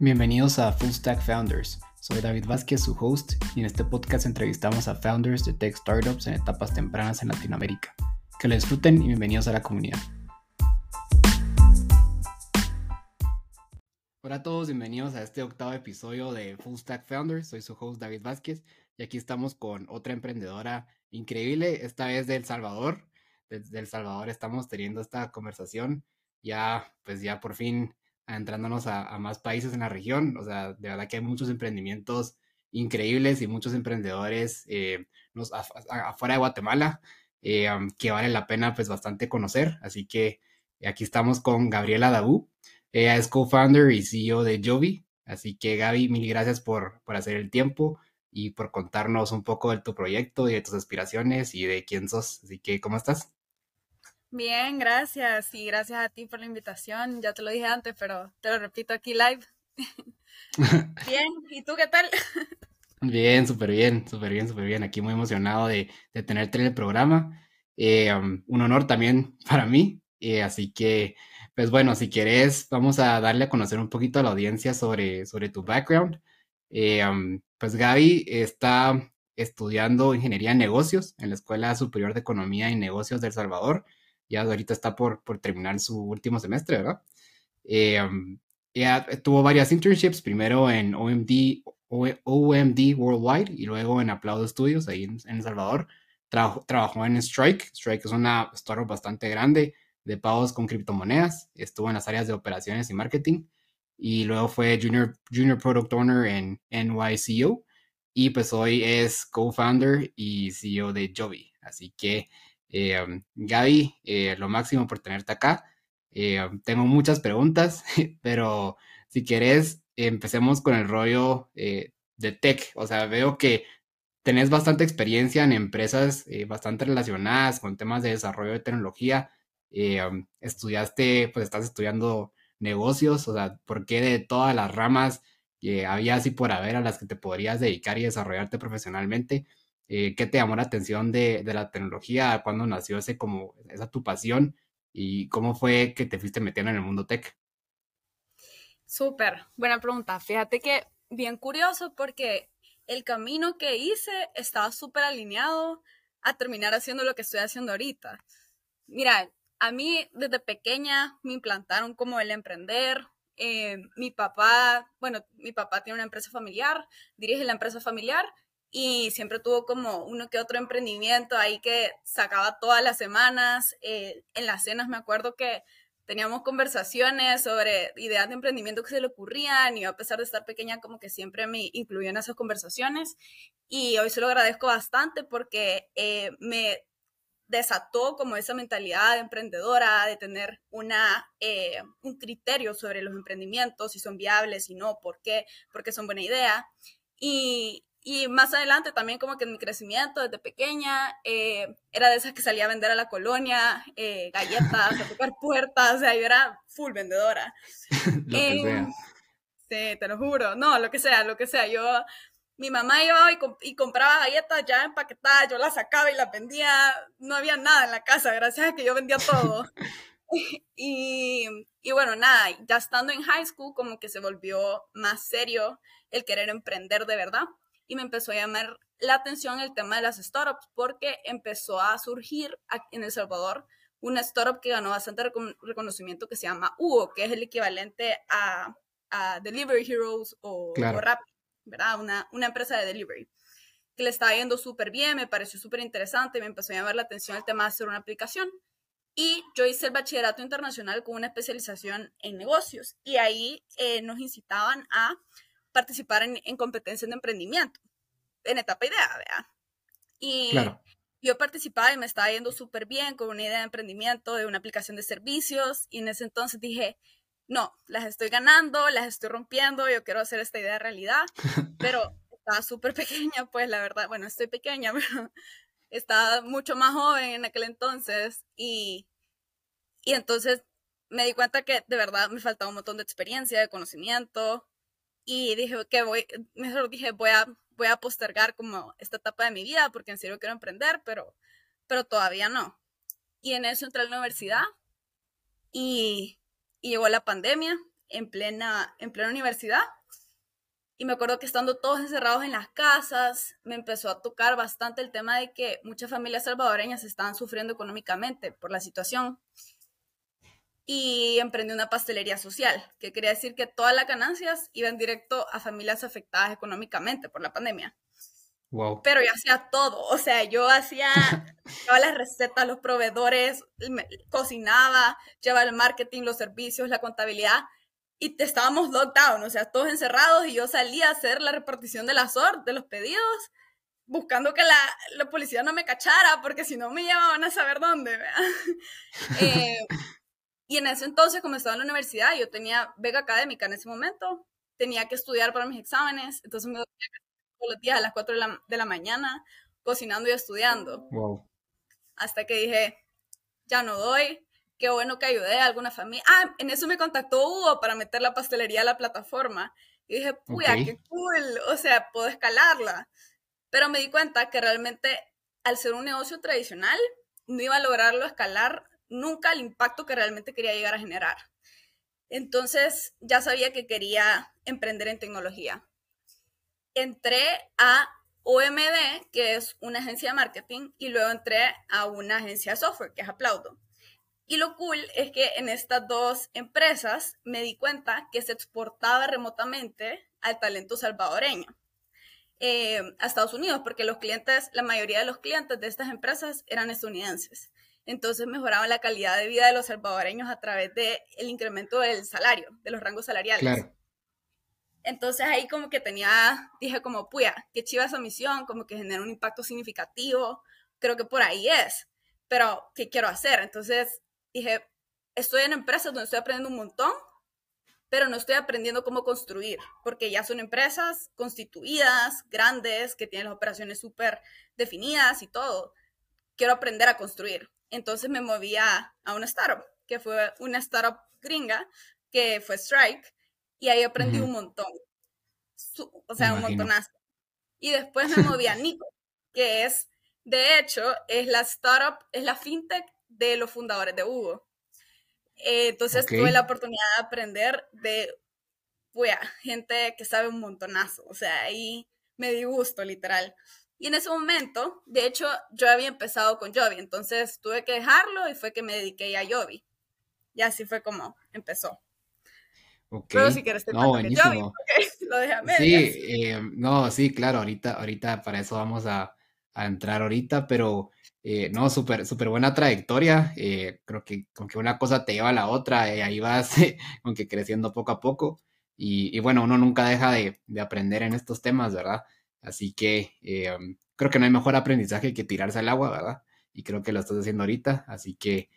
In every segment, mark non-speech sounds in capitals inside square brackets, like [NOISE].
Bienvenidos a Full Stack Founders. Soy David Vázquez, su host, y en este podcast entrevistamos a founders de tech startups en etapas tempranas en Latinoamérica. Que lo disfruten y bienvenidos a la comunidad. Hola a todos, bienvenidos a este octavo episodio de Full Stack Founders. Soy su host David Vázquez y aquí estamos con otra emprendedora increíble, esta vez de El Salvador. Desde El Salvador estamos teniendo esta conversación ya, pues ya por fin entrándonos a, más países en la región. O sea, de verdad que hay muchos emprendimientos increíbles y muchos emprendedores eh, afuera de Guatemala eh, que vale la pena pues bastante conocer. Así que aquí estamos con Gabriela Dabú. Ella es co-founder y CEO de Jovi. Así que Gaby, mil gracias por, por hacer el tiempo y por contarnos un poco de tu proyecto y de tus aspiraciones y de quién sos. Así que, ¿cómo estás? Bien, gracias. Y gracias a ti por la invitación. Ya te lo dije antes, pero te lo repito aquí live. [LAUGHS] bien, ¿y tú qué tal? bien, súper bien, súper bien, súper bien. Aquí muy emocionado de, de tenerte en el programa. Eh, um, un honor también [LAUGHS] para mí. Eh, así que, pues bueno, si quieres, vamos a darle a conocer un poquito a la audiencia sobre, sobre tu background. Eh, um, pues Gaby está estudiando ingeniería en negocios en la Escuela Superior de Economía y Negocios de El Salvador ya ahorita está por, por terminar su último semestre, ¿verdad? Eh, tuvo varias internships, primero en OMD, OMD Worldwide y luego en Aplaudo Studios, ahí en, El Salvador. trabajó en Strike. Strike es una startup bastante grande de pagos con criptomonedas. Estuvo en las áreas de operaciones y marketing. Y luego fue Junior, junior Product Owner en NYCO. Y pues hoy es co-founder y CEO de Jovi. Así que eh, um, Gaby, eh, lo máximo por tenerte acá. Eh, um, tengo muchas preguntas, [LAUGHS] pero si quieres, empecemos con el rollo de tech. O sea, veo que tenés bastante experiencia en empresas bastante relacionadas con temas de desarrollo de tecnología. Um, estudiaste, pues estás estudiando negocios, o sea, ¿por qué de todas las ramas que había así por haber a las que te podrías dedicar y desarrollarte profesionalmente? Eh, ¿Qué te llamó la atención de, la tecnología? ¿Cuándo nació ese como esa tu pasión? ¿Y cómo fue que te fuiste metiendo en el mundo tech? Súper, buena pregunta. Fíjate que bien curioso porque el camino que hice estaba súper alineado a terminar haciendo lo que estoy haciendo ahorita. Mira, a mí desde pequeña me implantaron como el emprender. Eh, mi papá, bueno, mi papá tiene una empresa familiar, dirige la empresa familiar y siempre tuvo como uno que otro emprendimiento ahí que sacaba todas las semanas. Eh, en las cenas me acuerdo que teníamos conversaciones sobre ideas de emprendimiento que se le ocurrían y a pesar de estar pequeña como que siempre me incluía en esas conversaciones y hoy se lo agradezco bastante porque eh, me desató como esa mentalidad emprendedora de tener una, eh, un criterio sobre los emprendimientos, si son viables, si no, por qué, porque son buena idea. Y, y más adelante también como que en mi crecimiento desde pequeña eh, era de esas que salía a vender a la colonia, eh, galletas, a tocar puertas, o sea, yo era full vendedora. [LAUGHS] lo que em, sea. Sí, te lo juro. No, lo que sea, lo que sea. Yo, mi mamá iba y, y, compraba galletas ya empaquetadas, yo las sacaba y las vendía. No había nada en la casa, gracias a que yo vendía todo. [LAUGHS] [LAUGHS] y, y bueno, nada, ya estando en high school como que se volvió más serio el querer emprender de verdad y me empezó a llamar la atención el tema de las startups porque empezó a surgir en El Salvador una startup que ganó bastante reconocimiento que se llama UO, que es el equivalente a, Delivery Heroes o, Rappi, ¿verdad? Una, una empresa de delivery que le estaba yendo súper bien, me pareció súper interesante, me empezó a llamar la atención el tema de hacer una aplicación. Y yo hice el bachillerato internacional con una especialización en negocios y ahí eh, nos incitaban a participar en, en competencias de emprendimiento, en etapa idea, ¿verdad? Y yo participaba y me estaba yendo súper bien con una idea de emprendimiento, de una aplicación de servicios, y en ese entonces dije, no, las estoy ganando, las estoy rompiendo, yo quiero hacer esta idea realidad, [LAUGHS] pero estaba súper pequeña, pues la verdad, bueno, estoy pequeña, [LAUGHS] pero estaba mucho más joven en aquel entonces, y, y entonces me di cuenta que de verdad me faltaba un montón de experiencia, de conocimiento, y dije que voy, mejor dije, voy a, voy a postergar como esta etapa de mi vida porque en serio quiero emprender, pero, pero todavía no. Y en eso entré a la universidad y, llegó la pandemia en plena, en plena universidad. Y me acuerdo que estando todos encerrados en las casas, me empezó a tocar bastante el tema de que muchas familias salvadoreñas estaban sufriendo económicamente por la situación. Y emprendí una pastelería social, que quería decir que todas las ganancias iban directo a familias afectadas económicamente por la pandemia. Wow. Pero yo hacía todo, o sea, yo hacía [LAUGHS] todas las recetas, los proveedores, cocinaba, llevaba el marketing, los servicios, la contabilidad y estábamos lockdown, o sea, todos encerrados y yo salía a hacer la repartición de las de los pedidos, buscando que la, la, policía no me cachara, porque si no me llevaban a saber dónde. [LAUGHS] eh, en ese entonces, como estaba en la universidad, yo tenía beca académica en ese momento, tenía que estudiar para mis exámenes, entonces me dormía todos los días a las 4 de la, de la mañana, cocinando y estudiando. Wow. Hasta que dije, ya no doy, qué bueno que ayudé a alguna familia. Ah, en eso me contactó Hugo para meter la pastelería a la plataforma. Y dije, puya, qué cool, o sea, puedo escalarla. Pero me di cuenta que realmente al ser un negocio tradicional, no iba a lograrlo escalar nunca el impacto que realmente quería llegar a generar. Entonces ya sabía que quería emprender en tecnología. Entré a OMD, que es una agencia de marketing, y luego entré a una agencia de software, que es Aplaudo. Y lo cool es que en estas dos empresas me di cuenta que se exportaba remotamente al talento salvadoreño eh, a Estados Unidos, porque los clientes, la mayoría de los clientes de estas empresas eran estadounidenses. Entonces mejoraba la calidad de vida de los salvadoreños a través del el incremento del salario, de los rangos salariales. Claro. Entonces ahí como que tenía, dije como, puya, qué chiva esa misión, como que genera un impacto significativo, creo que por ahí es, pero ¿qué quiero hacer? Entonces dije, estoy en empresas donde estoy aprendiendo un montón, pero no estoy aprendiendo cómo construir, porque ya son empresas constituidas, grandes, que tienen las operaciones súper definidas y todo. Quiero aprender a construir. Entonces me moví a, una startup, que fue una startup gringa, que fue Strike, y ahí aprendí un montón. o sea, un montonazo. Y después me [LAUGHS] moví a Nico, que es, de hecho, es la startup, es la fintech de los fundadores de Hugo. Eh, entonces tuve la oportunidad de aprender de gente que sabe un montonazo, o sea, ahí me di gusto, literal. Y en ese momento, de hecho, yo había empezado con Jovi, entonces tuve que dejarlo y fue que me dediqué a Jovi. Y así fue como empezó. Pero si quieres te no, buenísimo. [LAUGHS] lo dejé Sí, eh, no, sí, claro, ahorita, ahorita para eso vamos a, a entrar ahorita, pero eh, no, súper, súper buena trayectoria. Eh, creo que con que una cosa te lleva a la otra, y eh, ahí vas [LAUGHS] con que creciendo poco a poco. Y, bueno, uno nunca deja de, aprender en estos temas, ¿verdad? Así que um, creo que no hay mejor aprendizaje que tirarse al agua, ¿verdad? Y creo que lo estás haciendo ahorita. Así que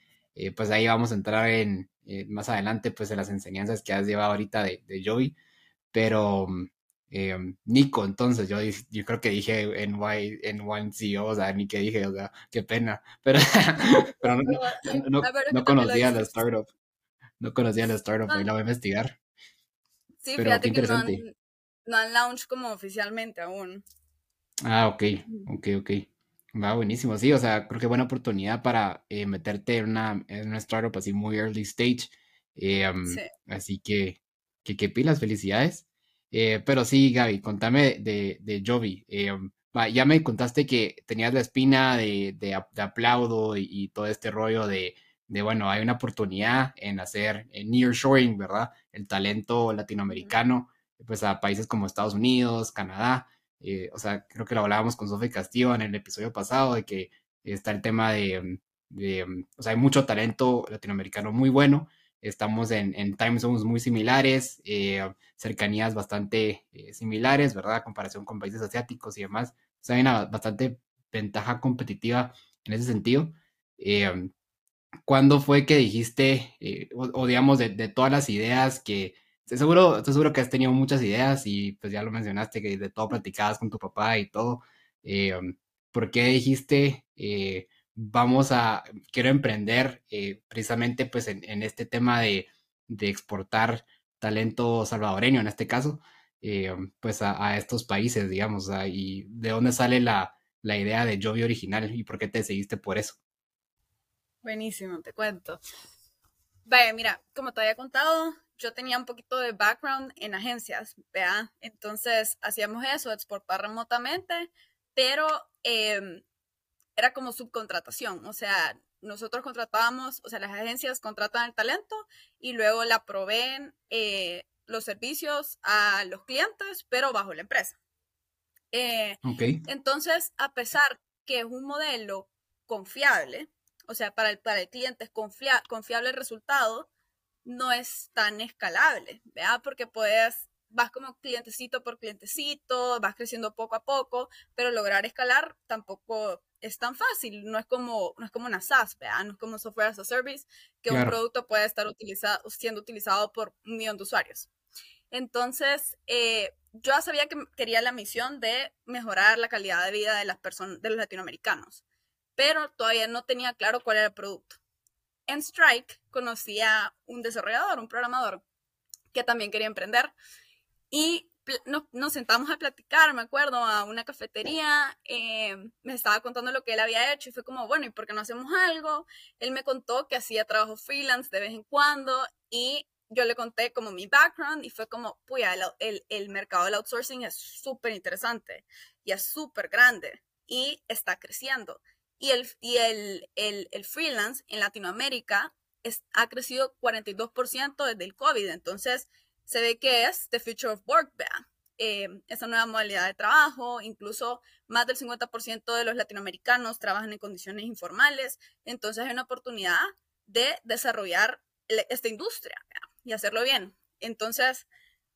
pues ahí vamos a entrar en más adelante, pues en las enseñanzas que has llevado ahorita de, de Joey. Pero um, eh, Nico, entonces yo, yo creo que dije en CEO, o sea, ni que dije, o sea, qué pena, pero, [LAUGHS] pero no, no, conocía la startup, no conocía la startup, y la voy a investigar. Sí, pero fíjate no han, no han launch como oficialmente aún. Ah, ok, ok, ok. Va buenísimo, sí, o sea, creo que buena oportunidad para eh, meterte en una, en una startup así muy early stage. Eh, así que, que, que pilas, felicidades. Eh, pero sí, Gaby, contame de, de Jovi. Eh, ya me contaste que tenías la espina de, de, aplaudo y, todo este rollo de, de, bueno, hay una oportunidad en hacer nearshoring, ¿verdad? El talento latinoamericano, pues a países como Estados Unidos, Canadá. Eh, o sea, creo que lo hablábamos con Sofía Castillo en el episodio pasado, de que está el tema de, de o sea, hay mucho talento latinoamericano muy bueno Estamos en, en time zones muy similares, eh, cercanías bastante eh, similares, ¿verdad? A comparación con países asiáticos y demás. O sea, hay una bastante ventaja competitiva en ese sentido. Eh, ¿Cuándo fue que dijiste, o, digamos, de, todas las ideas que, seguro, estoy seguro que has tenido muchas ideas y pues ya lo mencionaste, que de todo platicabas con tu papá y todo, ¿por qué dijiste, vamos a, quiero emprender eh, precisamente pues en, este tema de, exportar talento salvadoreño en este caso, eh, pues a, estos países, digamos, y de dónde sale la, idea de Jovi original y por qué te seguiste por eso. Buenísimo, te cuento. Vaya, mira, como te había contado, yo tenía un poquito de background en agencias, ¿vea? Entonces hacíamos eso, exportar remotamente, pero em, era como subcontratación, o sea, nosotros contratábamos, o sea, las agencias contratan el talento y luego la proveen eh, los servicios a los clientes, pero bajo la empresa. Eh, entonces, a pesar que es un modelo confiable, o sea, para el, para el cliente es confiable el resultado, no es tan escalable, ¿verdad? Porque puedes, vas como clientecito por clientecito, vas creciendo poco a poco, pero lograr escalar tampoco es tan fácil, no es como, no es como una SaaS, ¿verdad? No es como software as a service, que un producto puede estar utilizado, siendo utilizado por un millón de usuarios. Entonces, eh, yo sabía que quería la misión de mejorar la calidad de vida de las personas, de los latinoamericanos, pero todavía no tenía claro cuál era el producto. En Strike conocí a un desarrollador, un programador, que también quería emprender y nos, sentamos a platicar, me acuerdo, a una cafetería, eh, me estaba contando lo que él había hecho y fue como, bueno, ¿y por qué no hacemos algo? Él me contó que hacía trabajo freelance de vez en cuando y yo le conté como mi background y fue como, puya, el, el, mercado del outsourcing es súper interesante y es súper grande y está creciendo. Y el, y el, el freelance en Latinoamérica ha crecido 42% desde el COVID. Entonces, se ve que es the future of work, vea. Eh, nueva modalidad de trabajo, incluso más del 50% de los latinoamericanos trabajan en condiciones informales, entonces hay una oportunidad de desarrollar esta industria y hacerlo bien. Entonces,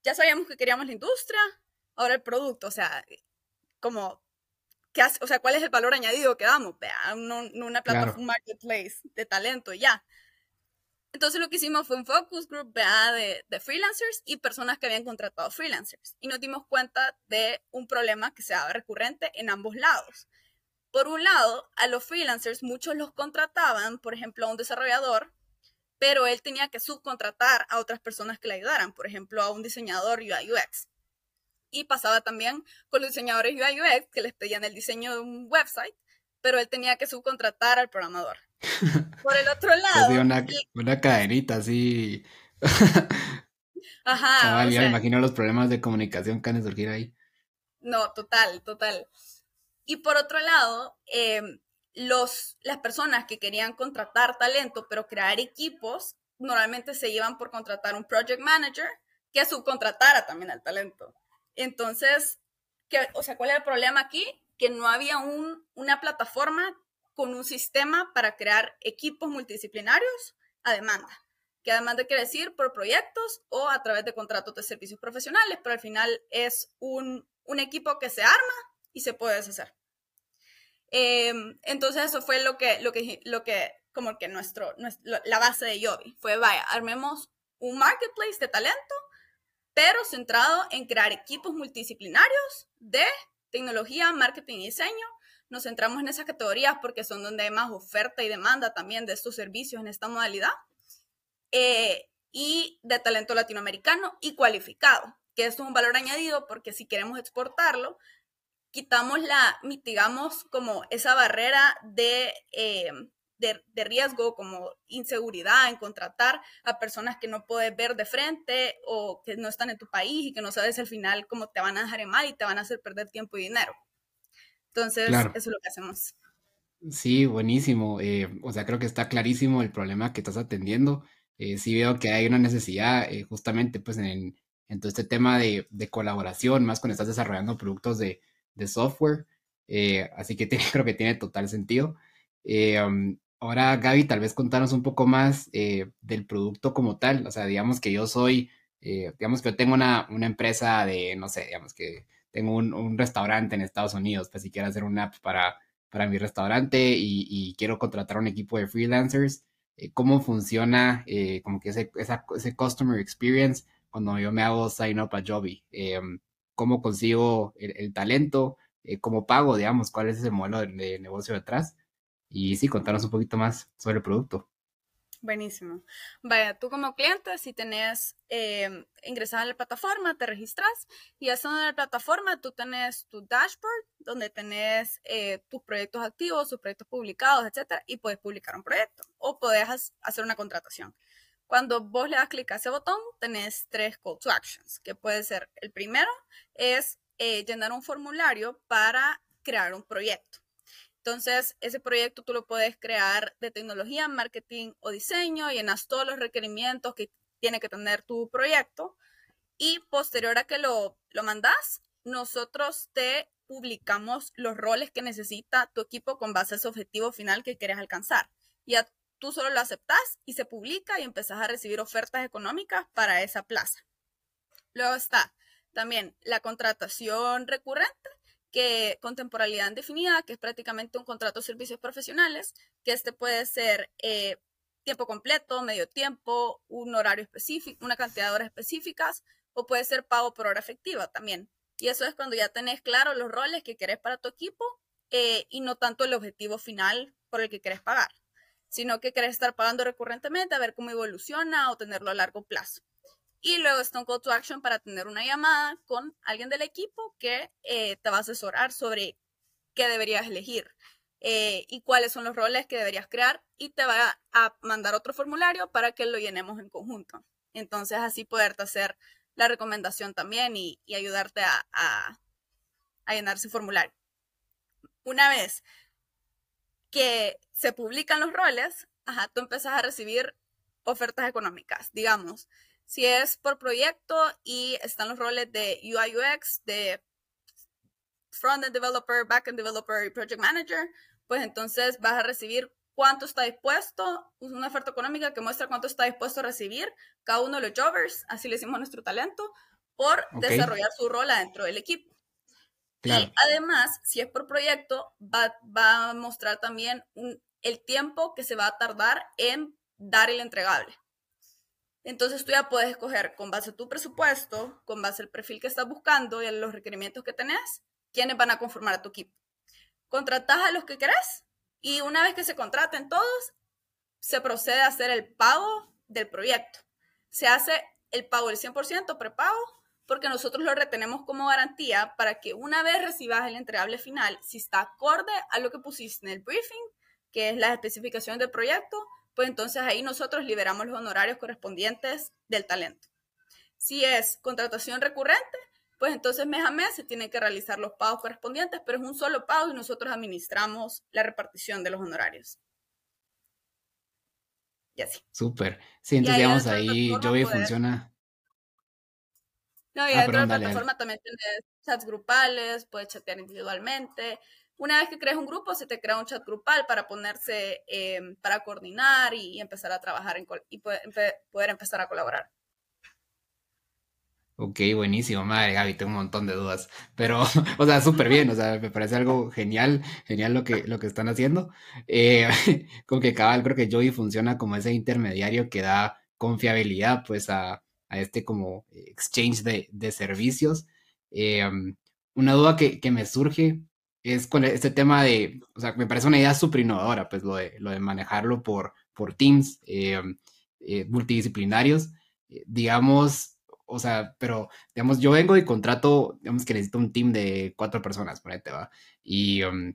ya sabíamos que queríamos la industria, ahora el producto, o sea, como, ¿qué hace, o sea, ¿cuál es el valor añadido que damos? Vea, no, una plataforma marketplace de talento, ya. Entonces lo que hicimos fue un focus group de, de, freelancers y personas que habían contratado freelancers. Y nos dimos cuenta de un problema que se daba recurrente en ambos lados. Por un lado, a los freelancers muchos los contrataban, por ejemplo, a un desarrollador, pero él tenía que subcontratar a otras personas que le ayudaran, por ejemplo, a un diseñador UI UX. Y pasaba también con los diseñadores UI UX que les pedían el diseño de un website, pero él tenía que subcontratar al programador. [LAUGHS] Por el otro lado. una, una, cadenita así. Ajá. [LAUGHS] ya me imagino los problemas de comunicación que han de surgir ahí. No, total, total. Y por otro lado, em, los, las personas que querían contratar talento, pero crear equipos, normalmente se iban por contratar un project manager que subcontratara también al talento. Entonces, ¿qué, o sea, ¿cuál era el problema aquí? Que no había un, una plataforma con un sistema para crear equipos multidisciplinarios a demanda, que además de quiere decir por proyectos o a través de contratos de servicios profesionales, pero al final es un, equipo que se arma y se puede deshacer. Em, entonces eso fue lo que, lo que, lo que como que nuestro, la base de Yobi, fue, vaya, armemos un marketplace de talento, pero centrado en crear equipos multidisciplinarios de tecnología, marketing y diseño nos centramos en esas categorías porque son donde hay más oferta y demanda también de estos servicios en esta modalidad. Eh, y de talento latinoamericano y cualificado, que es un valor añadido porque si queremos exportarlo, quitamos la, mitigamos como esa barrera de, eh, de, de, riesgo, como inseguridad en contratar a personas que no puedes ver de frente o que no están en tu país y que no sabes al final cómo te van a dejar en mal y te van a hacer perder tiempo y dinero. Entonces, eso es lo que hacemos. Sí, buenísimo. Eh, o sea, creo que está clarísimo el problema que estás atendiendo. Eh, sí veo que hay una necesidad eh, justamente pues en, en, todo este tema de, de, colaboración, más cuando estás desarrollando productos de, de software. así que [LAUGHS] creo que tiene total sentido. Um, ahora, Gaby, tal vez contarnos un poco más del producto como tal. O sea, digamos que yo soy, digamos que yo tengo una, una empresa de, no sé, digamos que tengo un, restaurante en Estados Unidos, pues si quiero hacer una app para, para mi restaurante y, quiero contratar un equipo de freelancers, eh, ¿cómo funciona eh, como que ese, ese customer experience cuando yo me hago sign up a Joby? Eh, ¿Cómo consigo el, talento? ¿Cómo pago, digamos? ¿Cuál es ese modelo de negocio detrás? Y sí, contarnos un poquito más sobre el producto. Buenísimo. Vaya, tú como cliente, si tenés eh, ingresado a la plataforma, te registras y en la plataforma tú tenés tu dashboard donde tenés eh, tus proyectos activos, tus proyectos publicados, etcétera, y puedes publicar un proyecto o puedes hacer una contratación. Cuando vos le das clic a ese botón, tenés tres call to actions, que puede ser el primero es eh, llenar un formulario para crear un proyecto. Entonces, ese proyecto tú lo puedes crear de tecnología, marketing o diseño, llenas todos los requerimientos que tiene que tener tu proyecto y posterior a que lo, lo mandas, nosotros te publicamos los roles que necesita tu equipo con base a ese objetivo final que quieres alcanzar. Ya tú solo lo aceptas y se publica y empezás a recibir ofertas económicas para esa plaza. Luego está también la contratación recurrente, que con temporalidad indefinida, que es prácticamente un contrato de servicios profesionales, que este puede ser eh, tiempo completo, medio tiempo, un horario específico, una cantidad de horas específicas, o puede ser pago por hora efectiva también. Y eso es cuando ya tenés claro los roles que querés para tu equipo eh, y no tanto el objetivo final por el que querés pagar, sino que querés estar pagando recurrentemente a ver cómo evoluciona o tenerlo a largo plazo. Y luego está un call to action para tener una llamada con alguien del equipo que eh, te va a asesorar sobre qué deberías elegir eh, y cuáles son los roles que deberías crear y te va a mandar otro formulario para que lo llenemos en conjunto. Entonces así poderte hacer la recomendación también y, ayudarte a, a, llenar ese formulario. Una vez que se publican los roles, ajá, tú empiezas a recibir ofertas económicas. Digamos, si es por proyecto y están los roles de UI UX, de front-end developer, back-end developer y project manager, pues entonces vas a recibir cuánto está dispuesto, una oferta económica que muestra cuánto está dispuesto a recibir cada uno de los jobbers, así le decimos a nuestro talento, por desarrollar su rol adentro del equipo. Y además, si es por proyecto, va, va a mostrar también el tiempo que se va a tardar en dar el entregable. Entonces tú ya puedes escoger con base a tu presupuesto, con base al perfil que estás buscando y a los requerimientos que tenés, quiénes van a conformar a tu equipo. Contratás a los que querés y una vez que se contraten todos, se procede a hacer el pago del proyecto. Se hace el pago del 100% prepago porque nosotros lo retenemos como garantía para que una vez recibas el entregable final, si está acorde a lo que pusiste en el briefing, que es la especificación del proyecto, pues entonces ahí nosotros liberamos los honorarios correspondientes del talento. Si es contratación recurrente, pues entonces mes a mes se tienen que realizar los pagos correspondientes, pero es un solo pago y nosotros administramos la repartición de los honorarios. Y así. Súper. Sí, entonces digamos ahí Joey funciona. No, y ah, dentro de la plataforma también tienes chats grupales, puedes chatear individualmente. Una vez que crees un grupo, se te crea un chat grupal para ponerse, eh, para coordinar y, empezar a trabajar y poder empezar a colaborar. Ok, buenísimo, madre Gaby, tengo un montón de dudas, pero, [LAUGHS] o sea, súper bien, o sea, me parece algo genial, genial lo que, lo que están haciendo. Eh, [LAUGHS] como que cabal, creo que Joey funciona como ese intermediario que da confiabilidad, pues, a, a este como exchange de, de servicios. Eh, una duda que, que, me surge es con este tema de, o sea, me parece una idea súper innovadora, pues, lo de, lo de manejarlo por, por teams eh, um, multidisciplinarios. digamos, o sea, pero, digamos, yo vengo y contrato, digamos que necesito un team de cuatro personas, por ahí te va. Y um,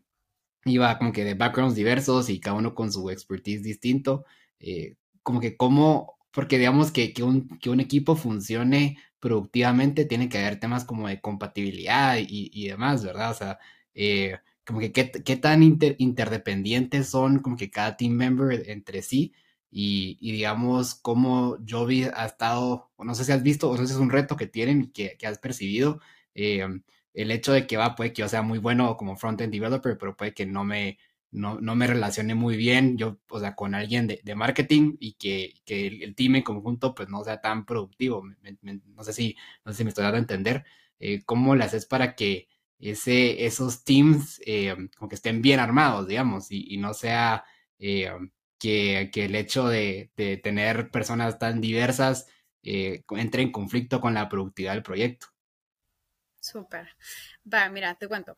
iba como que de backgrounds diversos y cada uno con su expertise distinto. Eh, como que como, porque digamos que, que, un, que un equipo funcione productivamente tiene que haber temas como de compatibilidad y, y demás, ¿verdad? O sea, eh, como que qué, qué tan interdependientes son como que cada team member entre sí y, digamos cómo Joby ha estado, no sé si has visto, o no sé si es un reto que tienen y que, que, has percibido, eh, el hecho de que va, puede que yo sea muy bueno como front-end developer, pero puede que no me, no, no, me relacione muy bien yo, o sea, con alguien de, de marketing y que, que, el, team en conjunto pues no sea tan productivo. no, sé si, no sé si me estoy dando a entender eh, cómo le haces para que ese, esos teams eh, como que estén bien armados, digamos, y, y no sea eh, que, el hecho de, tener personas tan diversas eh, entre en conflicto con la productividad del proyecto. Súper. Va, mira, te cuento.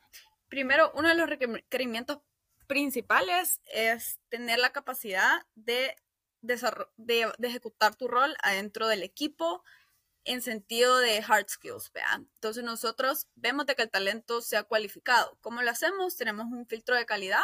Primero, uno de los requerimientos principales es tener la capacidad de, de, ejecutar tu rol adentro del equipo en sentido de hard skills, ¿vea? Entonces nosotros vemos de que el talento sea cualificado. ¿Cómo lo hacemos? Tenemos un filtro de calidad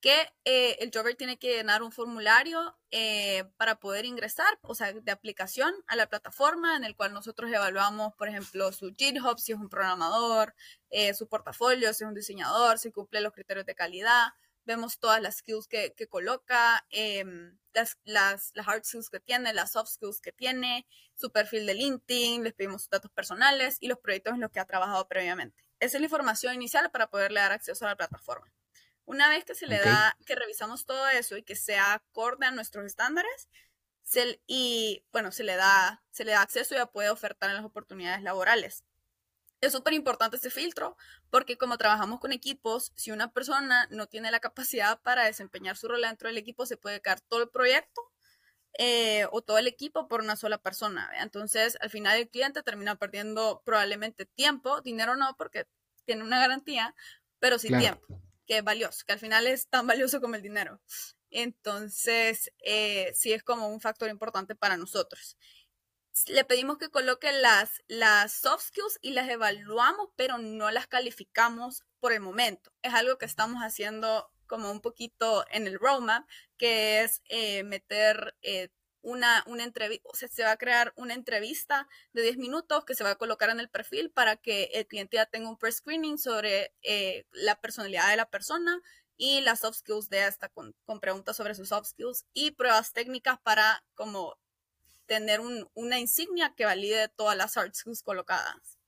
que eh, el Jobber tiene que llenar un formulario eh, para poder ingresar, o sea, de aplicación a la plataforma en el cual nosotros evaluamos, por ejemplo, su GitHub, si es un programador, eh, su portafolio, si es un diseñador, si cumple los criterios de calidad, vemos todas las skills que, que coloca, em, las, las, las, hard skills que tiene, las soft skills que tiene, su perfil de LinkedIn, les pedimos datos personales y los proyectos en los que ha trabajado previamente. Esa es la información inicial para poderle dar acceso a la plataforma. Una vez que se le da, que revisamos todo eso y que sea acorde a nuestros estándares, se, y bueno, se le, da, se le da acceso y ya puede ofertar en las oportunidades laborales. Es súper importante este filtro porque como trabajamos con equipos, si una persona no tiene la capacidad para desempeñar su rol dentro del equipo, se puede caer todo el proyecto eh, o todo el equipo por una sola persona. Entonces, al final el cliente termina perdiendo probablemente tiempo, dinero no, porque tiene una garantía, pero sí tiempo que es valioso, que al final es tan valioso como el dinero. Entonces, eh, sí es como un factor importante para nosotros. Le pedimos que coloque las, las soft skills y las evaluamos, pero no las calificamos por el momento. Es algo que estamos haciendo como un poquito en el roadmap, que es eh, meter eh, una, una entrevista, o sea, se va a crear una entrevista de 10 minutos que se va a colocar en el perfil para que el cliente ya tenga un pre-screening sobre eh, la personalidad de la persona y las soft skills de esta con, con, preguntas sobre sus soft skills y pruebas técnicas para como tener un, una insignia que valide todas las hard skills colocadas.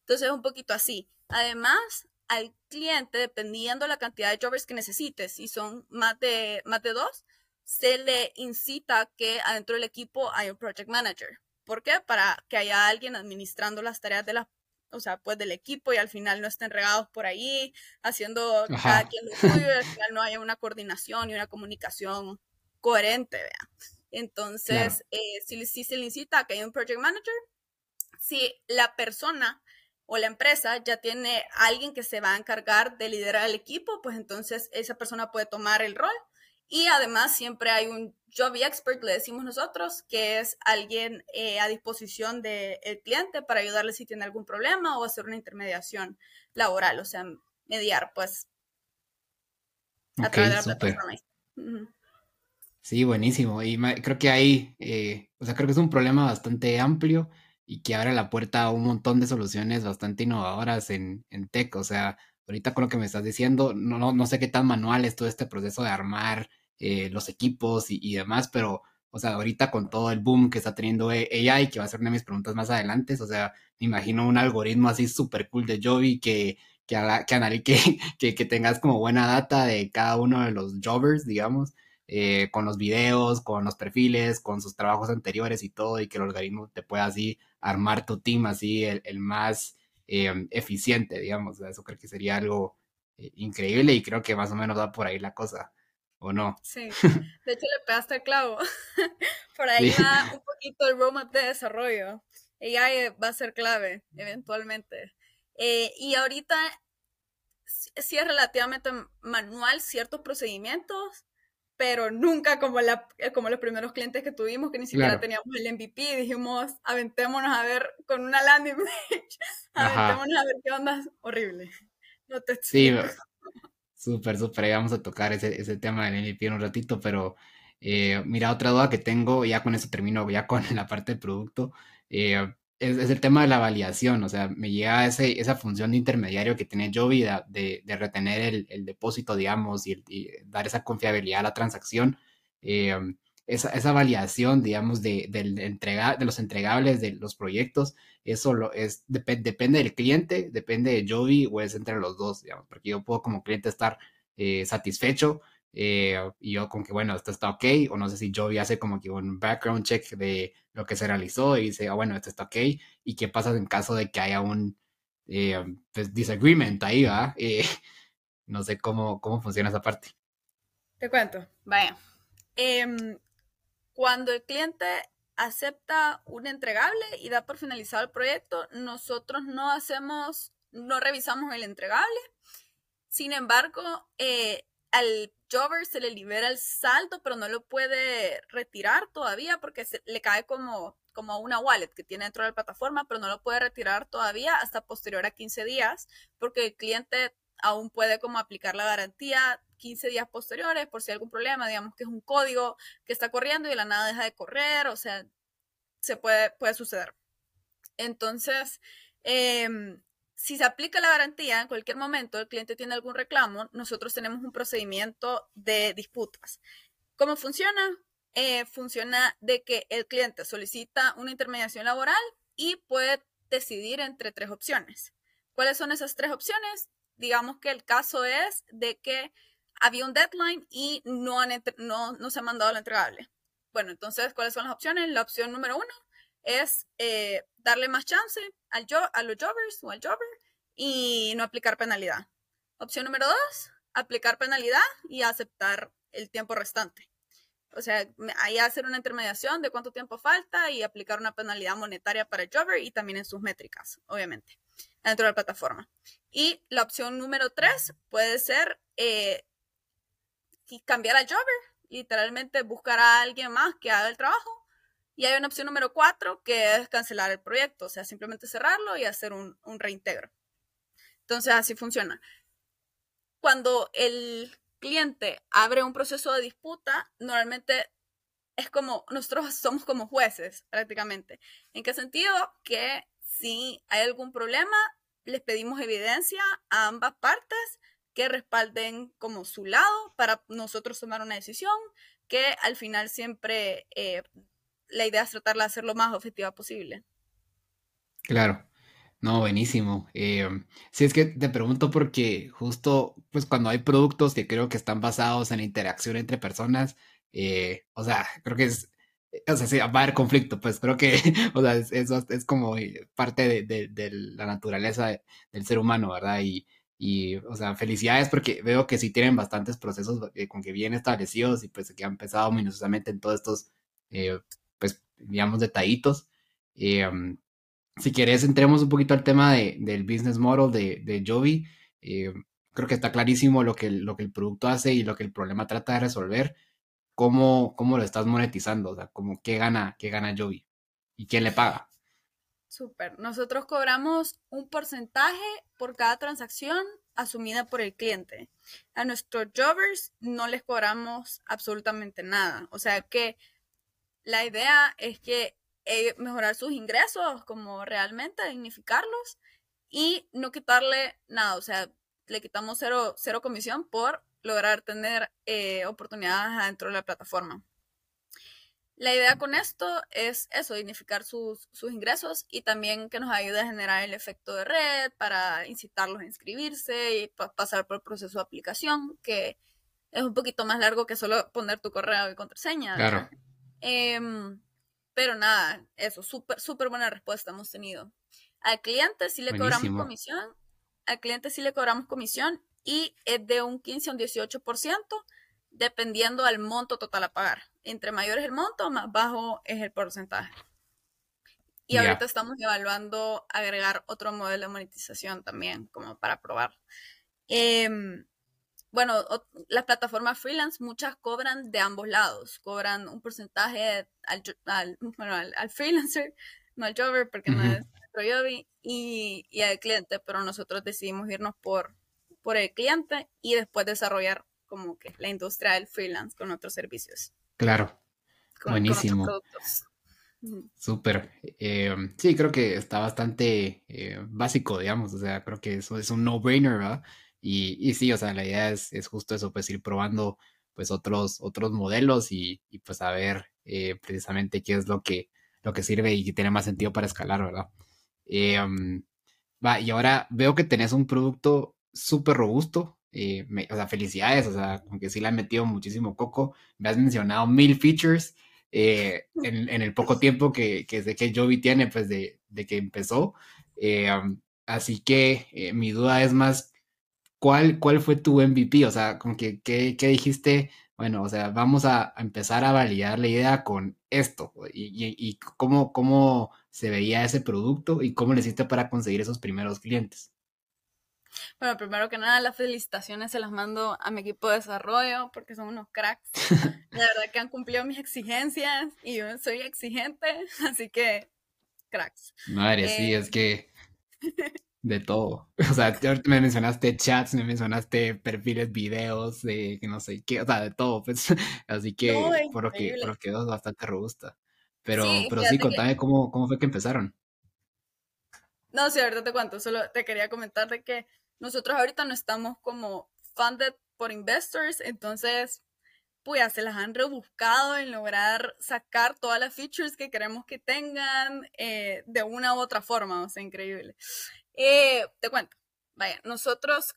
Entonces es un poquito así. Además, al cliente, dependiendo la cantidad de jobbers que necesites, si son más de, más de dos, se le incita que adentro del equipo hay un project manager. ¿Por qué? Para que haya alguien administrando las tareas de la, o sea, pues del equipo y al final no estén regados por ahí, haciendo cada quien lo suyo, y al final no haya una coordinación y una comunicación coherente, ¿vea? Entonces, eh, si, si se le incita a que haya un project manager, si la persona o la empresa ya tiene alguien que se va a encargar de liderar el equipo, pues entonces esa persona puede tomar el rol. Y además siempre hay un job expert, le decimos nosotros, que es alguien eh, a disposición del cliente para ayudarle si tiene algún problema o hacer una intermediación laboral, o sea, mediar, pues, a través de la plataforma. Sí, buenísimo. Y creo que hay, eh, o sea, creo que es un problema bastante amplio y que abre la puerta a un montón de soluciones bastante innovadoras en, en tech. O sea, ahorita con lo que me estás diciendo, no, no, no sé qué tan manual es todo este proceso de armar eh, los equipos y, demás, pero, o sea, ahorita con todo el boom que está teniendo AI, que va a ser una de mis preguntas más adelante, o sea, me imagino un algoritmo así súper cool de Joby que, que, que, [LAUGHS] que, que, tengas como buena data de cada uno de los jobbers, digamos, eh, con los videos, con los perfiles, con sus trabajos anteriores y todo, y que el algoritmo te pueda así armar tu team así el, el más eh, eficiente, digamos, eso creo que sería algo increíble y creo que más o menos va por ahí la cosa. ¿O no? Sí, [LAUGHS] de hecho le pegaste el clavo. [LAUGHS] Por ahí va un [LAUGHS] poquito el roadmap de desarrollo. AI va a ser clave eventualmente. Eh, y ahorita sí es relativamente manual ciertos procedimientos, pero nunca como, la, eh, como los primeros clientes que tuvimos, que ni siquiera teníamos el MVP, dijimos, aventémonos a ver con una landing page, [LAUGHS] aventémonos a ver qué onda, horrible. No te sí, Súper, súper. Vamos a tocar ese, ese tema del MVP en un ratito, pero eh, mira, otra duda que tengo, ya con eso termino, ya con [LAUGHS] la parte del producto, eh, es, el tema de la validación. O sea, me llega ese, esa función de intermediario que tiene Jovi de, de, retener el, el, depósito, digamos, y, dar esa confiabilidad a la transacción. Eh, esa, esa, validación, digamos, de, del entrega, de los entregables de los proyectos, eso lo es, depende del cliente, depende de Jovi o es entre los dos, digamos, porque yo puedo como cliente estar eh, satisfecho eh, y yo con que, bueno, esto está ok, o no sé si Jovi hace como que un background check de lo que se realizó y dice, ah, bueno, esto está ok, y qué pasa en caso de que haya un eh, pues, disagreement ahí, ¿va? [LAUGHS] no sé cómo, cómo funciona esa parte. Te cuento, vaya. Em, cuando el cliente acepta un entregable y da por finalizado el proyecto, nosotros no hacemos, no revisamos el entregable. Sin embargo, eh, al Jobber se le libera el saldo, pero no lo puede retirar todavía porque se, le cae como, como una wallet que tiene dentro de la plataforma, pero no lo puede retirar todavía hasta posterior a 15 días porque el cliente aún puede como aplicar la garantía 15 días posteriores por si hay algún problema, digamos que es un código que está corriendo y de la nada deja de correr, o sea, se puede, puede suceder. Entonces, em, si se aplica la garantía en cualquier momento, el cliente tiene algún reclamo, nosotros tenemos un procedimiento de disputas. ¿Cómo funciona? Eh, funciona de que el cliente solicita una intermediación laboral y puede decidir entre tres opciones. ¿Cuáles son esas tres opciones? Digamos que el caso es de que había un deadline y no, no, se ha mandado lo entregable. Bueno, entonces, ¿cuáles son las opciones? La opción número uno es eh, darle más chance al a los jobbers o al jobber y no aplicar penalidad. Opción número dos, aplicar penalidad y aceptar el tiempo restante. O sea, ahí hacer una intermediación de cuánto tiempo falta y aplicar una penalidad monetaria para el jobber y también en sus métricas, obviamente, dentro de la plataforma. Y la opción número tres puede ser eh, cambiar al jobber, literalmente buscar a alguien más que haga el trabajo. Y hay una opción número cuatro que es cancelar el proyecto, o sea, simplemente cerrarlo y hacer un, un reintegro. Entonces, así funciona. Cuando el cliente abre un proceso de disputa, normalmente es como, nosotros somos como jueces prácticamente. ¿En qué sentido? Que si hay algún problema, les pedimos evidencia a ambas partes que respalden como su lado para nosotros tomar una decisión, que al final siempre eh, la idea es tratar de hacer lo más objetiva posible. Claro. No, buenísimo. Eh, sí, es que te pregunto porque justo, pues cuando hay productos que creo que están basados en interacción entre personas, eh, o sea, creo que es, o sea, sí, va a haber conflicto, pues creo que, [LAUGHS] o sea, eso es, como eh, parte de, de, la naturaleza del ser humano, ¿verdad? Y, y, o sea, felicidades porque veo que sí tienen bastantes procesos con que bien establecidos y pues que han empezado minuciosamente en todos estos, digamos, detallitos. Um, si quieres, entremos un poquito al tema de, del business model de, de Jovi. Eh, creo que está clarísimo lo que, lo que el producto hace y lo que el problema trata de resolver. ¿Cómo, cómo lo estás monetizando? O sea, como, ¿qué gana, qué gana Jovi? ¿Y quién le paga? Súper. Nosotros cobramos un porcentaje por cada transacción asumida por el cliente. A nuestros jobbers no les cobramos absolutamente nada. O sea que la idea es que eh, mejorar sus ingresos, como realmente dignificarlos y no quitarle nada, o sea, le quitamos cero, cero comisión por lograr tener eh, oportunidades adentro de la plataforma. La idea con esto es eso, dignificar sus, sus, ingresos y también que nos ayude a generar el efecto de red para incitarlos a inscribirse y pasar por el proceso de aplicación, que es un poquito más largo que solo poner tu correo y contraseña. Claro. Em, pero nada, eso, súper, súper buena respuesta hemos tenido. Al cliente sí le cobramos comisión, al cliente sí le cobramos comisión y es de un 15 a un 18%, dependiendo del monto total a pagar. Entre mayor es el monto, más bajo es el porcentaje. Y ahorita estamos evaluando agregar otro modelo de monetización también, como para probar. Em, bueno, las plataformas freelance, muchas cobran de ambos lados. Cobran un porcentaje al, [LAUGHS] al, freelancer, no al jobber, porque no es nuestro jobby, y, y, al cliente, pero nosotros decidimos irnos por, por el cliente y después desarrollar como que la industria del freelance con otros servicios. Claro. Buenísimo. Súper. Eh, sí, creo que está bastante eh, básico, digamos. O sea, creo que eso es un no-brainer, ¿verdad? Y, y, sí, o sea, la idea es, es, justo eso, pues ir probando pues otros, otros modelos y, y pues a ver eh, precisamente qué es lo que, lo que sirve y que tiene más sentido para escalar, ¿verdad? Eh, va, y ahora veo que tenés un producto súper robusto, eh, o sea, felicidades, o sea, aunque sí le han metido muchísimo coco, me has mencionado mil features en, en, el poco [LAUGHS] tiempo que, que sé que Jovi tiene, pues de, de que empezó. así que mi duda es más, ¿cuál, cuál fue tu MVP? O sea, con que, ¿qué, dijiste? Bueno, o sea, vamos a, empezar a validar la idea con esto. Y, y, cómo, cómo se veía ese producto y cómo le hiciste para conseguir esos primeros clientes. Bueno, primero que nada, las felicitaciones se las mando a mi equipo de desarrollo porque son unos cracks. [LAUGHS] La verdad que han cumplido mis exigencias y yo soy exigente, [LAUGHS] así que cracks. Madre, sí, es eh, que [LAUGHS] De todo. [LAUGHS] O sea, me mencionaste chats, me mencionaste perfiles, videos, de que no sé qué, o sea, de todo, pues. [LAUGHS] Así que, por lo que, por lo que es bastante robusta. Pero sí, pero sí contame cómo, cómo fue que empezaron. No, sí, ahorita te cuento, solo te quería comentar de que nosotros ahorita no estamos como funded por investors, entonces pues se las han rebuscado en lograr sacar todas las features que queremos que tengan eh, de una u otra forma, o sea, increíble. Eh, te cuento, vaya, nosotros,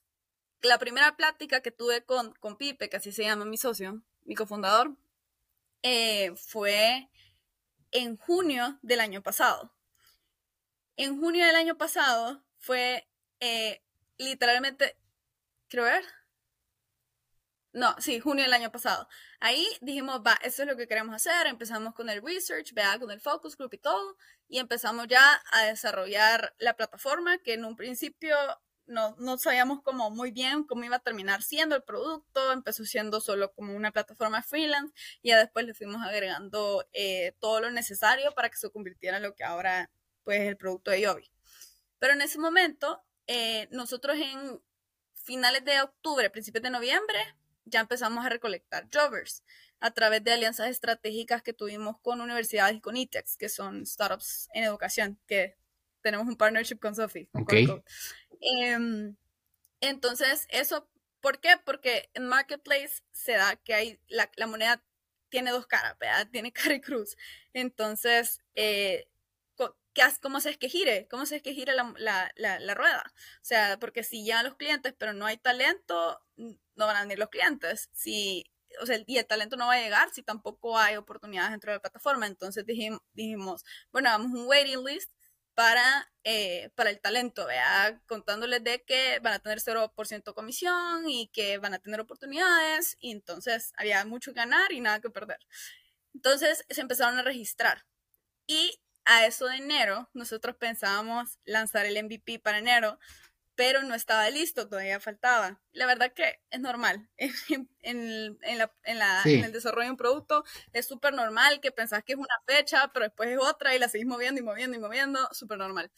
la primera plática que tuve con, con Pipe, que así se llama mi socio, mi cofundador, eh, fue en junio del año pasado. En junio del año pasado fue literalmente, quiero ver, no, sí, junio del año pasado. Ahí dijimos, va, eso es lo que queremos hacer. Empezamos con el research, vea, con el focus group y todo. Y empezamos ya a desarrollar la plataforma, que en un principio no, no sabíamos como muy bien cómo iba a terminar siendo el producto. Empezó siendo solo como una plataforma freelance. Y ya después le fuimos agregando eh, todo lo necesario para que se convirtiera en lo que ahora pues, es el producto de Yobi. Pero en ese momento, eh, nosotros en finales de octubre, principios de noviembre, ya empezamos a recolectar jovers a través de alianzas estratégicas que tuvimos con universidades y con ITEX, que son startups en educación, que tenemos un partnership con Sophie. Okay. Em, entonces, eso, ¿por qué? Porque en Marketplace se da que hay, la, moneda tiene dos caras, ¿verdad? [LAUGHS] Tiene cara y cruz. Entonces, eh, ¿cómo se es que gire? ¿Cómo se es que gire la, la, rueda? O sea, porque si ya los clientes, pero no hay talento, no van a venir los clientes. Si, o sea, y el talento no va a llegar si tampoco hay oportunidades dentro de la plataforma. Entonces dijimos, dijimos bueno, hagamos un waiting list para, eh, para el talento, vea, contándoles de que van a tener 0% comisión y que van a tener oportunidades. Y entonces había mucho que ganar y nada que perder. Entonces se empezaron a registrar. Y a eso de enero, nosotros pensábamos lanzar el MVP para enero, pero no estaba listo, todavía faltaba. La verdad que es normal. [LAUGHS] En, el desarrollo de un producto es súper normal que pensás que es una fecha, pero después es otra y la seguís moviendo y moviendo y moviendo, súper normal.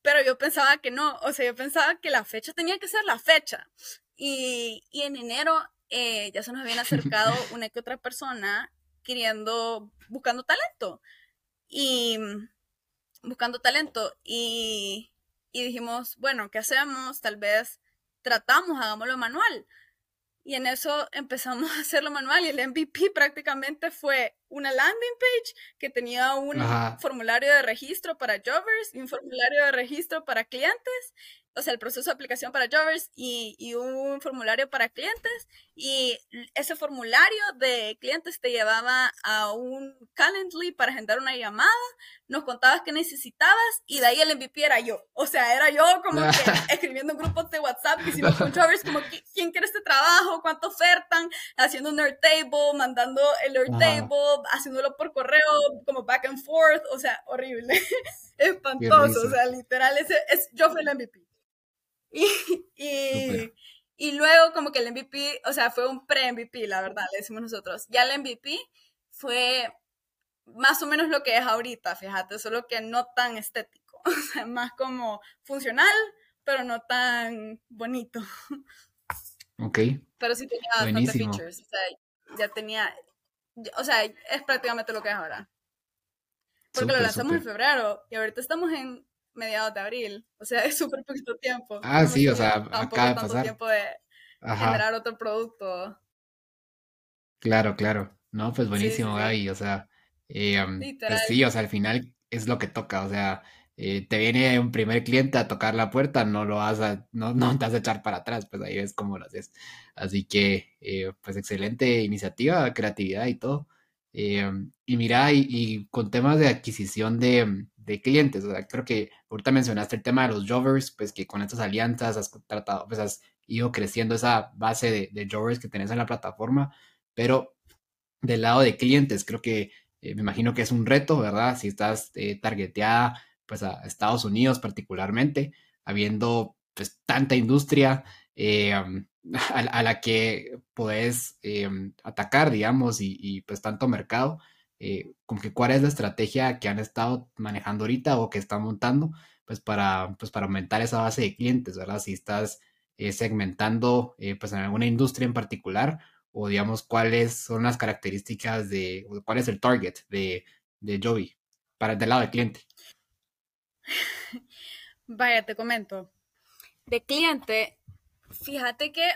Pero yo pensaba que no, o sea, yo pensaba que la fecha tenía que ser la fecha. Y, en enero eh, ya se nos habían acercado [LAUGHS] una que otra persona queriendo, buscando talento y buscando talento y, y dijimos, bueno, ¿qué hacemos? Tal vez tratamos, hagámoslo manual. Y en eso empezamos [LAUGHS] a hacerlo manual y el MVP prácticamente fue una landing page que tenía un formulario de registro para jobbers y un formulario de registro para clientes o sea, el proceso de aplicación para Jovers y, y, un formulario para clientes. Y ese formulario de clientes te llevaba a un Calendly para agendar una llamada, nos contabas qué necesitabas y de ahí el MVP era yo. O sea, era yo como que [LAUGHS] escribiendo en grupos de WhatsApp, hicimos con Jovers como, ¿quién quiere este trabajo? ¿Cuánto ofertan? Haciendo un Airtable, mandando el Airtable, haciéndolo por correo, como back and forth. O sea, horrible. [LAUGHS] Espantoso. O sea, literal, ese, es, yo fui el MVP. Y, y, luego como que el MVP, o sea, fue un pre-MVP, la verdad, le decimos nosotros. Ya el MVP fue más o menos lo que es ahorita, fíjate, solo que no tan estético, [LAUGHS] o sea, más como funcional, pero no tan bonito. Ok. Pero sí tenía bastantes features, o sea, ya tenía, o sea, es prácticamente lo que es ahora. Porque lo lanzamos en febrero y ahorita estamos en mediados de abril. O sea, es súper poquito tiempo. Ah, sí, o sea, acaba de pasar. tiempo de generar otro producto. Claro, claro. No, pues buenísimo, Gaby. O sea, eh, pues sí, o sea, al final es lo que toca. O sea, eh, te viene un primer cliente a tocar la puerta, no lo vas a, no, no te vas a echar para atrás, pues ahí ves cómo lo haces. Así que, eh, pues excelente iniciativa, creatividad y todo. y mira, y, y, con temas de adquisición de, de clientes. O sea, creo que ahorita mencionaste el tema de los Jovers, pues que con estas alianzas has tratado, pues has ido creciendo esa base de, de Jovers que tenés en la plataforma, pero del lado de clientes, creo que eh, me imagino que es un reto, ¿verdad? Si estás eh, targeteada pues a Estados Unidos particularmente, habiendo pues tanta industria eh, [LAUGHS] a, la que puedes atacar, digamos, y, pues tanto mercado, eh, como que cuál es la estrategia que han estado manejando ahorita o que están montando, pues para, pues para aumentar esa base de clientes, ¿verdad? Si estás eh, segmentando pues en alguna industria en particular o digamos cuáles son las características de, cuál es el target de, de Joby para el lado del cliente. [SIGHS] Vaya, te comento. De cliente, fíjate que,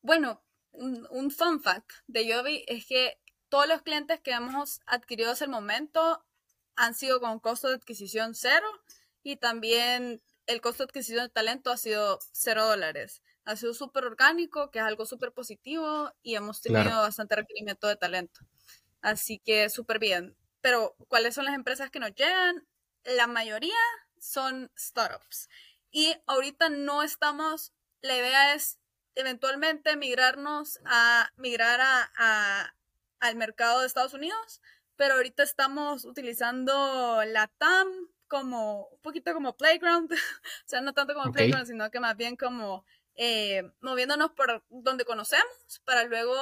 bueno, un, fun fact de Joby es que todos los clientes que hemos adquirido hasta el momento han sido con costo de adquisición cero y también el costo de adquisición de talento ha sido cero dólares. Ha sido súper orgánico, que es algo súper positivo y hemos tenido bastante requerimiento de talento. Así que súper bien. Pero, ¿cuáles son las empresas que nos llegan? La mayoría son startups. Y ahorita no estamos, la idea es eventualmente migrarnos a, migrar a, al mercado de Estados Unidos, pero ahorita estamos utilizando la TAM como un poquito como playground, [LAUGHS] o sea, no tanto como playground, sino que más bien como eh, moviéndonos por donde conocemos para luego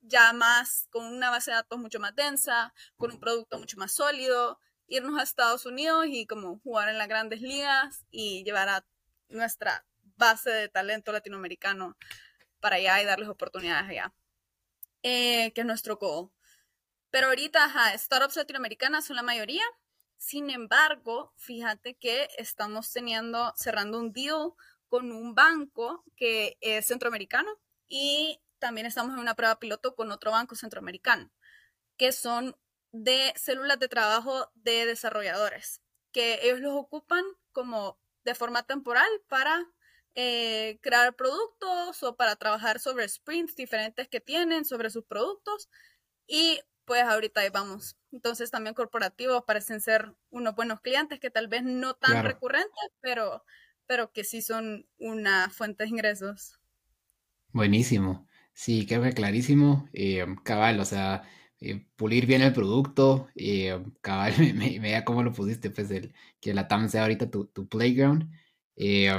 ya más con una base de datos mucho más densa, con un producto mucho más sólido, irnos a Estados Unidos y como jugar en las grandes ligas y llevar a nuestra base de talento latinoamericano para allá y darles oportunidades allá, eh, que es nuestro goal. Pero ahorita, ajá, startups latinoamericanas son la mayoría. Sin embargo, fíjate que estamos teniendo, cerrando un deal con un banco que es centroamericano y también estamos en una prueba piloto con otro banco centroamericano, que son de células de trabajo de desarrolladores, que ellos los ocupan como de forma temporal para eh, crear productos o para trabajar sobre sprints diferentes que tienen sobre sus productos. Y pues ahorita ahí vamos. Entonces también corporativos parecen ser unos buenos clientes que tal vez no tan recurrentes, pero, pero que sí son una fuente de ingresos. Buenísimo. Sí, creo que clarísimo. Eh, cabal, o sea, eh, pulir bien el producto, eh, cabal, [LAUGHS] me, me, da cómo lo pusiste, pues el, que la TAM sea ahorita tu, tu playground. Eh,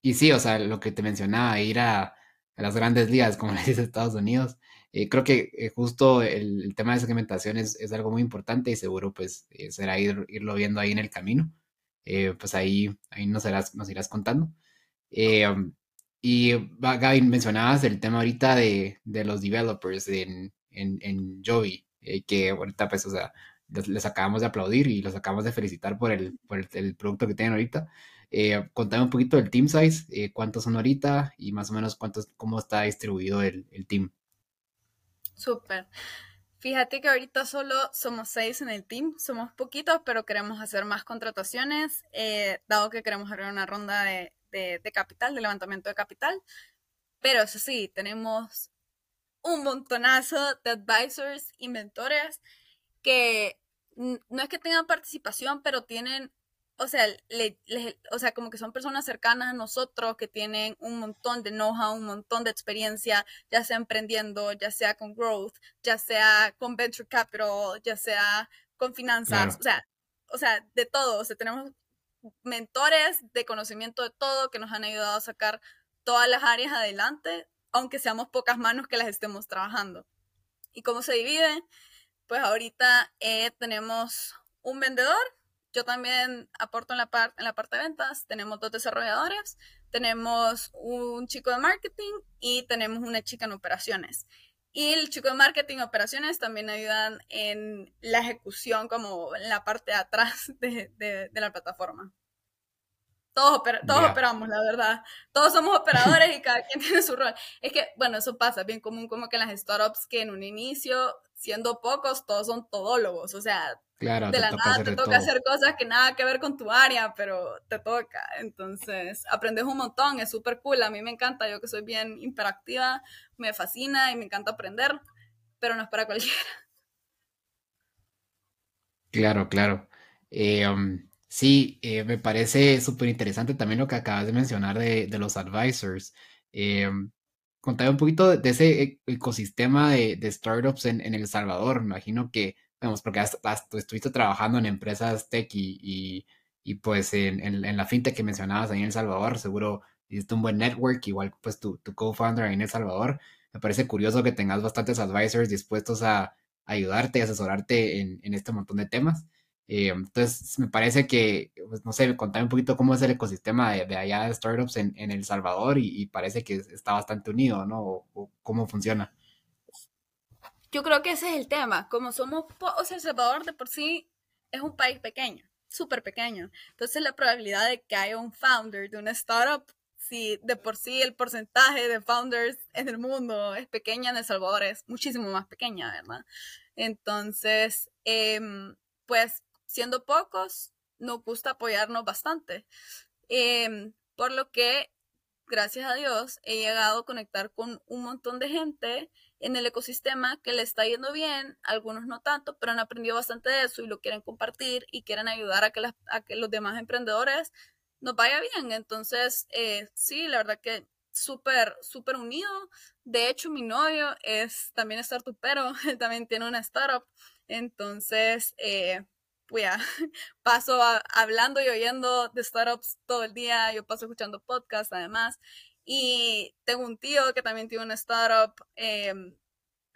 y sí, o sea, lo que te mencionaba, ir a, a las grandes ligas, como [LAUGHS] le dice Estados Unidos, eh, creo que eh, justo el, el, tema de segmentación es, es, algo muy importante y seguro pues será ir, irlo viendo ahí en el camino. Pues ahí, ahí nos, irás, nos irás contando. Um, y Gaby, mencionabas el tema ahorita de, de los developers en, en, en Joey, eh, que ahorita pues, o sea, les, acabamos de aplaudir y los acabamos de felicitar por el, por el, producto que tienen ahorita. Eh, contame un poquito del team size, eh, cuántos son ahorita y más o menos cuántos, cómo está distribuido el, el team. Súper. Fíjate que ahorita solo somos seis en el team, somos poquitos, pero queremos hacer más contrataciones, eh, dado que queremos hacer una ronda de, de, de, capital, de levantamiento de capital. Pero eso sí, tenemos un montonazo de advisors y mentores que no es que tengan participación, pero tienen, o sea, le, o sea, como que son personas cercanas a nosotros que tienen un montón de know-how, un montón de experiencia, ya sea emprendiendo, ya sea con growth, ya sea con venture capital, ya sea con finanzas, o sea, o sea, de todo, o sea, tenemos mentores de conocimiento de todo que nos han ayudado a sacar todas las áreas adelante aunque seamos pocas manos que las estemos trabajando. ¿Y cómo se divide? Pues ahorita eh, tenemos un vendedor, yo también aporto en la, parte en la parte de ventas, tenemos dos desarrolladores, tenemos un chico de marketing y tenemos una chica en operaciones. Y el chico de marketing y operaciones también ayudan en la ejecución como en la parte de atrás [LAUGHS] de, de, de la plataforma. Todos, todos operamos, la verdad. Todos somos operadores y cada quien [LAUGHS] tiene su rol. Es que, bueno, eso pasa bien común como que en las startups que en un inicio, siendo pocos, todos son todólogos. O sea, claro, de la nada te toca hacer cosas que nada que ver con tu área, pero te toca. Entonces, aprendes un montón, es súper cool. A mí me encanta, yo que soy bien interactiva, me fascina y me encanta aprender, pero no es para [LAUGHS] cualquiera. Claro, claro. Eh, um, Sí, eh, me parece súper interesante también lo que acabas de mencionar de, de los advisors. Eh, contame un poquito de ese e, ecosistema de, startups en, El Salvador. Me imagino que, vamos, porque hasta, estuviste trabajando en empresas tech y, y, y pues en, en, en, la fintech que mencionabas ahí en El Salvador, seguro hiciste un buen network, igual pues tu, tu co-founder ahí en El Salvador. Me parece curioso que tengas bastantes advisors dispuestos a, ayudarte y asesorarte en este montón de temas. Eh, entonces, me parece que, pues, no sé, contar un poquito cómo es el ecosistema de, allá de startups en, en El Salvador y, parece que está bastante unido, ¿no? O, cómo funciona. Yo creo que ese es el tema. Como somos, o sea, El Salvador de por sí es un país pequeño, súper pequeño. Entonces, la probabilidad de que haya un founder de una startup, si de por sí el porcentaje de founders en el mundo es pequeña, en El Salvador es muchísimo más pequeña, ¿verdad? Entonces, em, pues siendo pocos, nos gusta apoyarnos bastante. Em, por lo que, gracias a Dios, he llegado a conectar con un montón de gente en el ecosistema que le está yendo bien, algunos no tanto, pero han aprendido bastante de eso y lo quieren compartir y quieren ayudar a que, que los demás emprendedores nos vaya bien. Entonces, eh, sí, la verdad que súper, súper unido. De hecho, mi novio es también startupero, [LAUGHS] también tiene una startup. Entonces, eh, pues ya, [LAUGHS] paso hablando y oyendo de startups todo el día, yo paso escuchando podcasts además, y tengo un tío que también tiene una startup, em,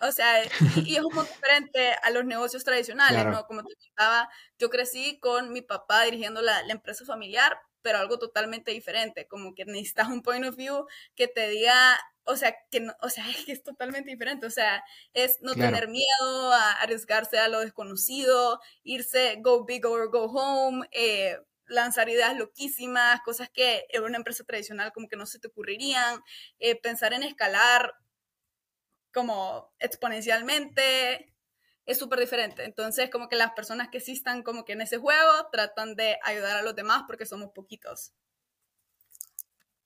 o sea, y, es un poco diferente a los negocios tradicionales, ¿no? Como te contaba, yo crecí con mi papá dirigiendo la, la empresa familiar, pero algo totalmente diferente, como que necesitas un point of view que te diga, o sea, que no, o sea, es [LAUGHS] que es totalmente diferente, o sea, es no tener miedo a arriesgarse a lo desconocido, irse go big or go home, eh, lanzar ideas loquísimas, cosas que en una empresa tradicional como que no se te ocurrirían, eh, pensar en escalar como exponencialmente, es súper diferente. Entonces, como que las personas que sí como que en ese juego tratan de ayudar a los demás porque somos poquitos.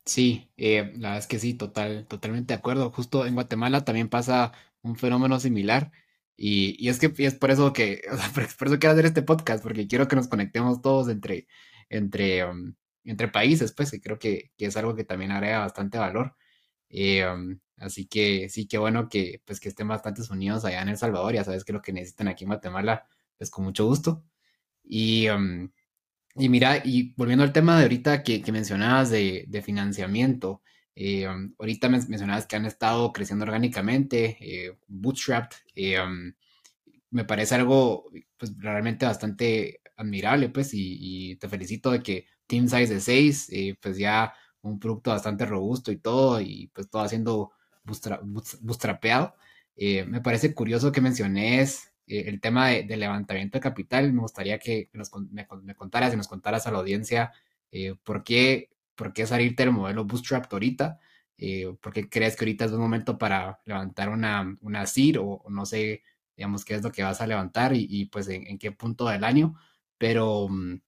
Sí, eh, la verdad es que sí, total, totalmente de acuerdo. Justo en Guatemala también pasa un fenómeno similar. Y, y es que es por eso que, [LAUGHS] o sea, por, eso quiero hacer este podcast, porque quiero que nos conectemos todos entre, entre, um, entre países, pues, que creo que, que, es algo que también agrega bastante valor. Eh, Así que sí, qué bueno que, pues, que estén bastante unidos allá en El Salvador. Ya sabes que lo que necesitan aquí en Guatemala, pues con mucho gusto. Y, um, y mira, y volviendo al tema de ahorita que, que mencionabas de, de financiamiento, eh, um, ahorita mencionabas que han estado creciendo orgánicamente, eh, bootstrapped. Eh, um, me parece algo pues, realmente bastante admirable, pues, y, y, te felicito de que Team Size de 6, pues ya un producto bastante robusto y todo, y pues todo haciendo bootstrapeado. Eh, me parece curioso que menciones eh, el tema de, levantamiento de capital. Me gustaría que nos, me, contaras y nos contaras a la audiencia eh, por, qué, por qué salirte del modelo Bootstrap ahorita. ¿Por qué crees que ahorita es un momento para levantar una, una CIR o, no sé, digamos, qué es lo que vas a levantar y, pues en, qué punto del año? Pero, mm,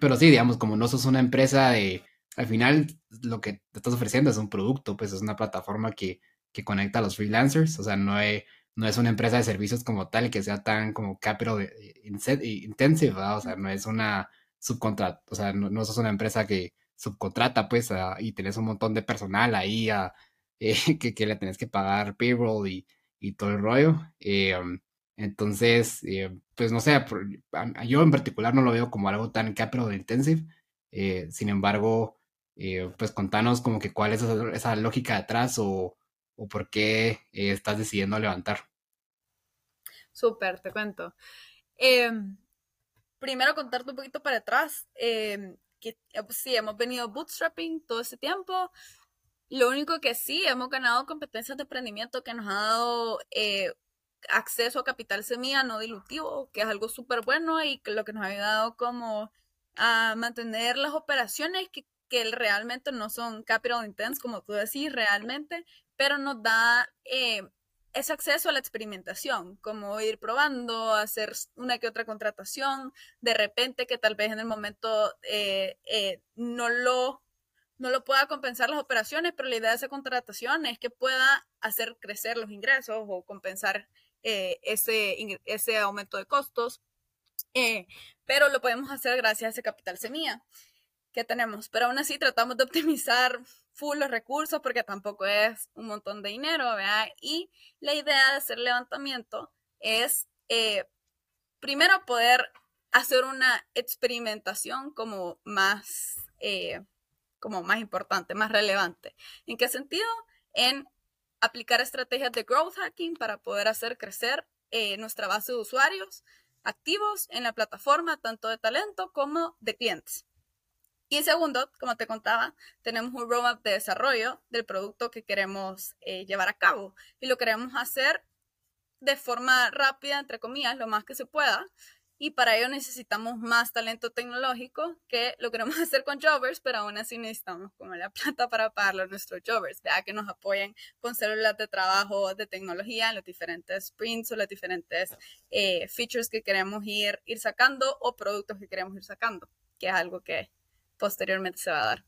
pero sí, digamos, como no sos una empresa de al final lo que te estás ofreciendo es un producto, pues es una plataforma que, que conecta a los freelancers, o sea, no, no es una empresa de servicios como tal que sea tan como capital eh, intensive, o sea, no es una subcontrata, o sea, no, no es una empresa que subcontrata, pues, y tenés un montón de personal ahí [LAUGHS] eh, que, que, le tenés que pagar payroll y, y todo el rollo. Eh, entonces, pues no sé, yo en particular no lo veo como algo tan capital intensive. sin embargo, eh, pues contanos como que cuál es esa, lógica detrás o, o por qué eh, estás decidiendo levantar. Súper, te cuento. Em, primero contarte un poquito para atrás, em, que pues, sí, hemos venido bootstrapping todo ese tiempo. Lo único que sí, hemos ganado competencias de emprendimiento que nos ha dado eh, acceso a capital semilla no dilutivo, que es algo súper bueno y que lo que nos ha ayudado como a mantener las operaciones que que realmente no son capital intense, como tú decís, realmente, pero nos da eh, ese acceso a la experimentación, como ir probando, hacer una que otra contratación, de repente que tal vez en el momento eh, eh, no lo no lo pueda compensar las operaciones, pero la idea de esa contratación es que pueda hacer crecer los ingresos o compensar ese, ese aumento de costos. pero lo podemos hacer gracias a ese capital semilla que tenemos, pero aún así tratamos de optimizar full los recursos porque tampoco es un montón de dinero. Y la idea de hacer levantamiento es eh, primero poder hacer una experimentación como más, eh, como más importante, más relevante. ¿En qué sentido? En aplicar estrategias de growth hacking para poder hacer crecer eh, nuestra base de usuarios activos en la plataforma, tanto de talento como de clientes. Y segundo, como te contaba, tenemos un roadmap de desarrollo del producto que queremos eh, llevar a cabo y lo queremos hacer de forma rápida, entre comillas, lo más que se pueda, y para ello necesitamos más talento tecnológico que lo queremos [LAUGHS] hacer con Jovers, pero aún así necesitamos como la plata para pagarlo a nuestros Jovers, ¿vea? que nos apoyen con células de trabajo de tecnología en los diferentes sprints o los diferentes eh, features que queremos ir, ir sacando o productos que queremos ir sacando, que es algo que posteriormente se va a dar.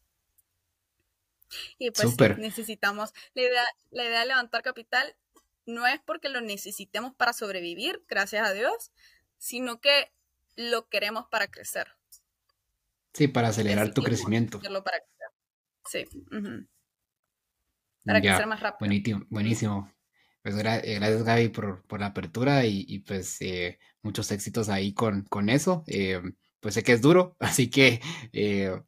Y pues necesitamos, la idea, la idea de levantar capital no es porque lo necesitemos para sobrevivir, gracias a Dios, sino que lo queremos para crecer. Sí, para acelerar tu crecimiento. Para Sí. Para crecer más rápido. Buenísimo. buenísimo. Pues eh, gracias Gaby por, la apertura y, pues eh, muchos éxitos ahí con, con eso. Eh, pues sé que es duro, [LAUGHS] así que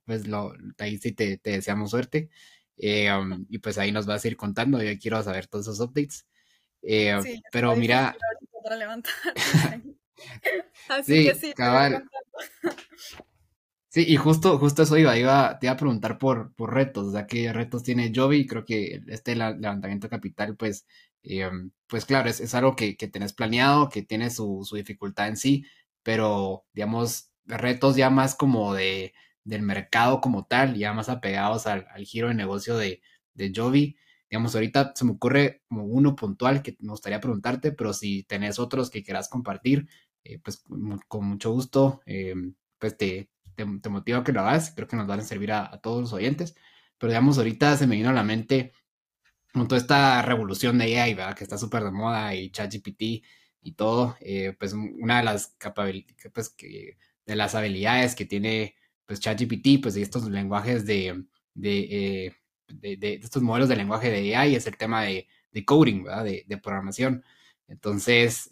pues lo, ahí sí te, deseamos suerte. Um, y pues ahí nos vas a ir contando, yo quiero saber todos esos updates. Sí, pero mira... Para levantar. [LAUGHS] [LAUGHS] Así que sí, Sí, y justo, justo eso iba, iba, te iba a preguntar por, por retos, o sea, qué retos tiene Jovi, creo que este levantamiento capital, pues, em, pues claro, es, algo que, que, tenés planeado, que tiene su, dificultad en sí, pero, digamos, retos ya más como de, del mercado como tal, ya más apegados al, giro de negocio de, de Jovi. Digamos, ahorita se me ocurre como uno puntual que me gustaría preguntarte, pero si tenés otros que quieras compartir, eh, pues con mucho gusto, eh, pues te, te, motivo a que lo hagas, creo que nos van a servir a, todos los oyentes, pero digamos, ahorita se me vino a la mente con toda esta revolución de AI, ¿verdad? Que está súper de moda y ChatGPT y todo, eh, pues una de las pues, que, de las habilidades que tiene pues ChatGPT, pues de estos lenguajes de, de, de, estos modelos de lenguaje de AI es el tema de, coding, ¿verdad? De, programación. Entonces,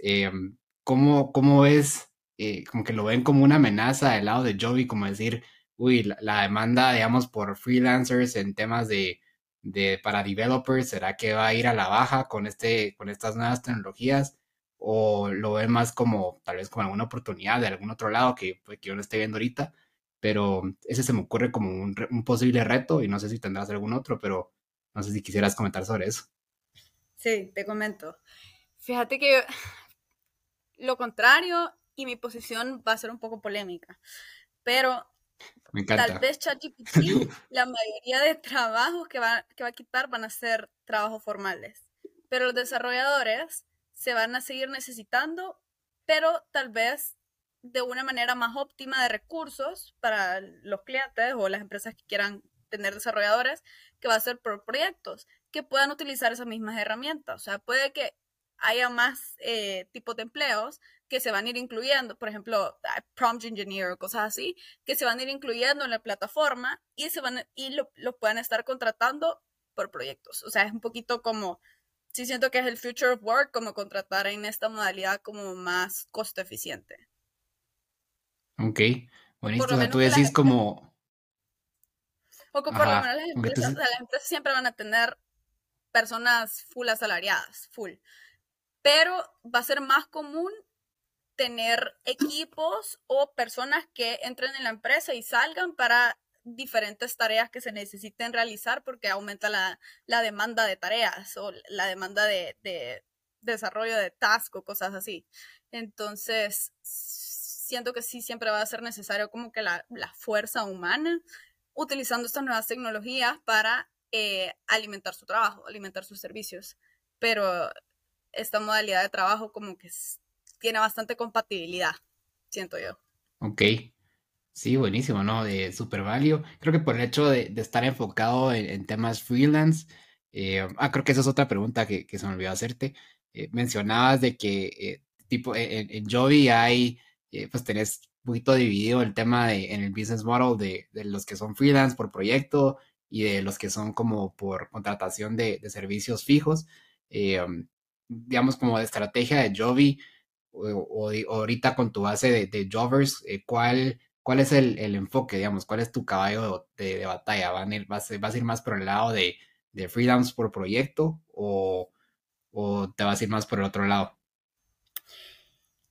¿cómo, cómo es, eh, como que lo ven como una amenaza del lado de Joby, como decir, uy, la, demanda, digamos, por freelancers en temas de, de, para developers, ¿será que va a ir a la baja con, este, con estas nuevas tecnologías? ¿O lo ven más como, tal vez como alguna oportunidad de algún otro lado que, pues, que yo no esté viendo ahorita? Pero ese se me ocurre como un, un posible reto y no sé si tendrás algún otro, pero no sé si quisieras comentar sobre eso. Sí, te comento. Fíjate que [SIGHS] lo contrario y mi posición va a ser un poco polémica. Pero tal vez ChatGPT, [LAUGHS] la mayoría de trabajos que va, que va a quitar van a ser trabajos formales. Pero los desarrolladores se van a seguir necesitando, pero tal vez de una manera más óptima de recursos para los clientes o las empresas que quieran tener desarrolladores, que va a ser por proyectos, que puedan utilizar esas mismas herramientas. O sea, puede que haya más eh, tipos de empleos que se van a ir incluyendo, por ejemplo, prompt engineer o cosas así, que se van a ir incluyendo en la plataforma y, se van, y lo, lo puedan estar contratando por proyectos. O sea, es un poquito como, sí siento que es el future of work, como contratar en esta modalidad como más costo eficiente. Ok, buenísimo. Tú decís como... O como por lo menos las empresas, las empresas siempre van a tener personas full asalariadas, full pero va a ser más común tener equipos o personas que entren en la empresa y salgan para diferentes tareas que se necesiten realizar porque aumenta la, demanda de tareas o la demanda de, desarrollo de task o cosas así. Entonces, siento que sí siempre va a ser necesario como que la, fuerza humana utilizando estas nuevas tecnologías para eh, alimentar su trabajo, alimentar sus servicios. Pero esta modalidad de trabajo como que tiene bastante compatibilidad, siento yo. Ok. Sí, buenísimo, ¿no? De super value. Creo que por el hecho de, estar enfocado en, temas freelance, eh, ah, creo que esa es otra pregunta que, se me olvidó hacerte. Eh, mencionabas de que, eh, tipo, en, en Jovi hay, pues tenés un poquito dividido el tema de, en el business model de, de, los que son freelance por proyecto y de los que son como por contratación de, de servicios fijos digamos, como de estrategia de Jovi o, ahorita con tu base de, de Jovers, eh, ¿cuál, ¿cuál es el, enfoque, digamos? ¿Cuál es tu caballo de, batalla? ¿Van a ir, vas, a ir más por el lado de, de freelance por proyecto o, te vas a ir más por el otro lado?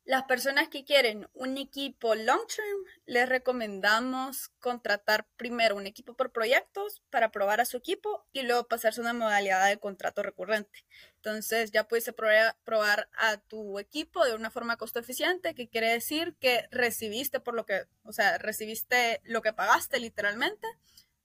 Las personas que quieren un equipo long term, les recomendamos contratar primero un equipo por proyectos para probar a su equipo y luego pasarse a una modalidad de contrato recurrente. Entonces ya puedes probar a tu equipo de una forma costo eficiente, que quiere decir que recibiste por lo que, o sea, recibiste lo que pagaste literalmente.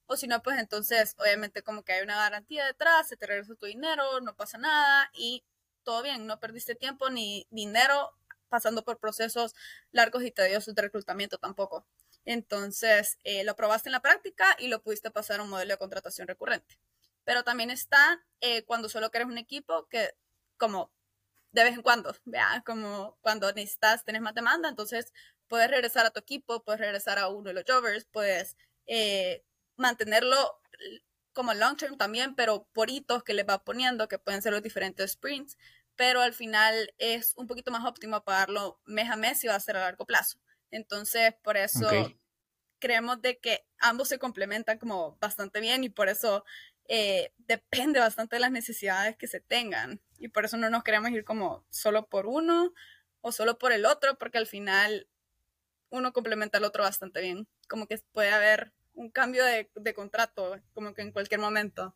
O si no, pues entonces obviamente como que hay una garantía detrás, se te regresa tu dinero, no pasa nada y todo bien, no perdiste tiempo ni dinero pasando por procesos largos y tediosos de reclutamiento tampoco. Entonces, eh, lo probaste en la práctica y lo pudiste pasar a un modelo de contratación recurrente. Pero también está eh, cuando solo quieres un equipo que, como de vez en cuando, vea, como cuando necesitas, tenés más demanda, entonces puedes regresar a tu equipo, puedes regresar a uno de los jovers, puedes eh, mantenerlo como long term también, pero por hitos que le va poniendo, que pueden ser los diferentes sprints, pero al final es un poquito más óptimo pagarlo mes a mes y va a ser a largo plazo. Entonces, por eso creemos de que ambos se complementan como bastante bien y por eso eh, depende bastante de las necesidades que se tengan. Y por eso no nos queremos ir como solo por uno o solo por el otro, porque al final uno complementa al otro bastante bien. Como que puede haber un cambio de, de contrato, como que en cualquier momento.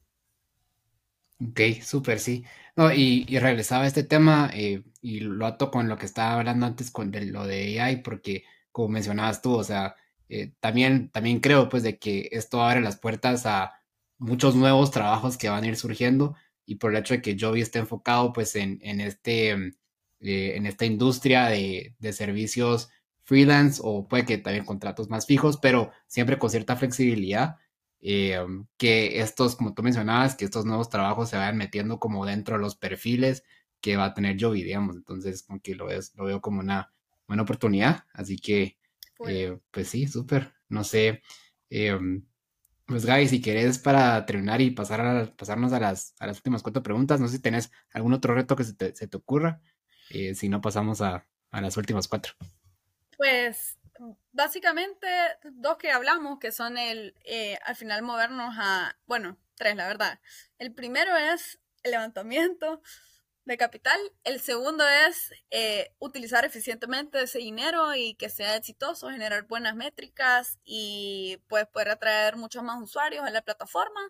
Ok, súper, sí. No, y, y regresaba a este tema eh, y lo ato con lo que estaba hablando antes con de lo de AI, porque como mencionabas tú, o sea, eh, también, también creo pues de que esto abre las puertas a muchos nuevos trabajos que van a ir surgiendo y por el hecho de que Joby esté enfocado pues en, en este, eh, en esta industria de, de servicios freelance o puede que también contratos más fijos, pero siempre con cierta flexibilidad eh, que estos, como tú mencionabas, que estos nuevos trabajos se vayan metiendo como dentro de los perfiles que va a tener Jovi, digamos. Entonces, como que lo, lo veo como una buena oportunidad. Así que, eh, pues sí, súper. No sé. Eh, pues Gaby, si querés para terminar y pasar a, pasarnos a las, a las últimas cuatro preguntas, no sé si tenés algún otro reto que se te, se te ocurra. si no, pasamos a, a las últimas cuatro. Pues básicamente dos que hablamos, que son el, eh, al final movernos a, bueno, tres, la verdad. El primero es el levantamiento de capital. El segundo es eh, utilizar eficientemente ese dinero y que sea exitoso, generar buenas métricas y pues poder atraer muchos más usuarios a la plataforma.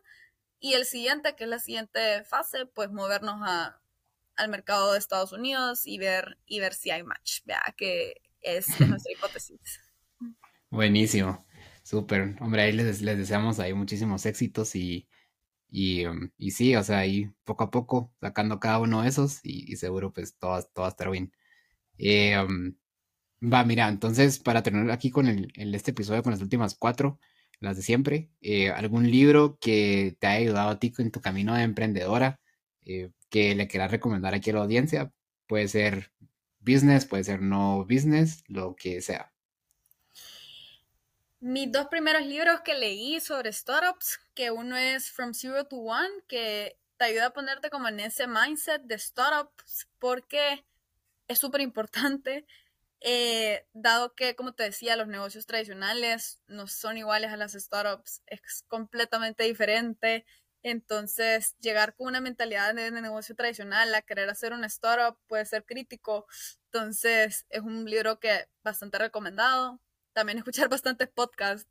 Y el siguiente, que es la siguiente fase, pues movernos a, al mercado de Estados Unidos y ver, y ver si hay match. Vea que es, [LAUGHS] nuestra hipótesis. Buenísimo, súper. Hombre, ahí les, les, deseamos ahí muchísimos éxitos y, y, um, y, sí, o sea, ahí poco a poco sacando cada uno de esos y, seguro pues va a estar bien. Eh, um, va, mira, entonces para terminar aquí con el, el, este episodio con las últimas cuatro, las de siempre, eh, ¿algún libro que te haya ayudado a ti en tu camino de emprendedora eh, que le quieras recomendar aquí a la audiencia? Puede ser business, puede ser no business, lo que sea. Mis dos primeros libros que leí sobre startups, que uno es From Zero to One, que te ayuda a ponerte como en ese mindset de startups, porque es súper importante, eh, dado que, como te decía, los negocios tradicionales no son iguales a las startups, es completamente diferente. Entonces, llegar con una mentalidad de, negocio tradicional a querer hacer una startup puede ser crítico. Entonces, es un libro que bastante recomendado. También escuchar [LAUGHS] bastantes podcasts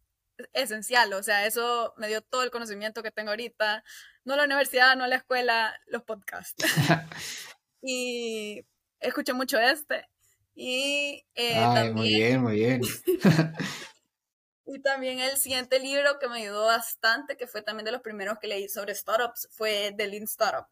esencial, o sea, eso me dio todo el conocimiento que tengo ahorita, no la universidad, no la escuela, los podcasts. [LAUGHS] [LAUGHS] y escuché mucho este. Y eh, también... muy bien, muy bien. Y también el siguiente libro que me ayudó bastante, que fue también de los primeros que leí sobre startups, fue The Lean Startup,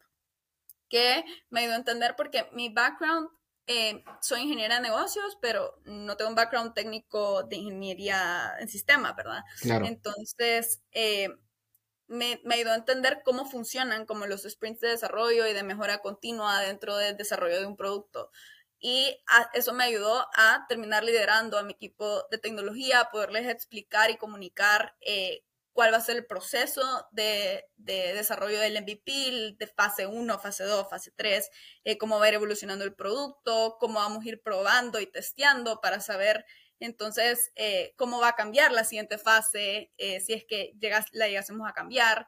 que me ayudó a entender porque mi background, eh, soy ingeniera de negocios, pero no tengo un background técnico de ingeniería en sistemas, ¿verdad? Entonces, eh, me, me, ayudó a entender cómo funcionan como los sprints de desarrollo y de mejora continua dentro del desarrollo de un producto y eso me ayudó a terminar liderando a mi equipo de tecnología, a poderles explicar y comunicar eh, cuál va a ser el proceso de, de, desarrollo del MVP, de fase 1, fase 2, fase 3, eh, cómo va a ir evolucionando el producto, cómo vamos a ir probando y testeando para saber entonces eh, cómo va a cambiar la siguiente fase, si es que llegas, la llegásemos a cambiar.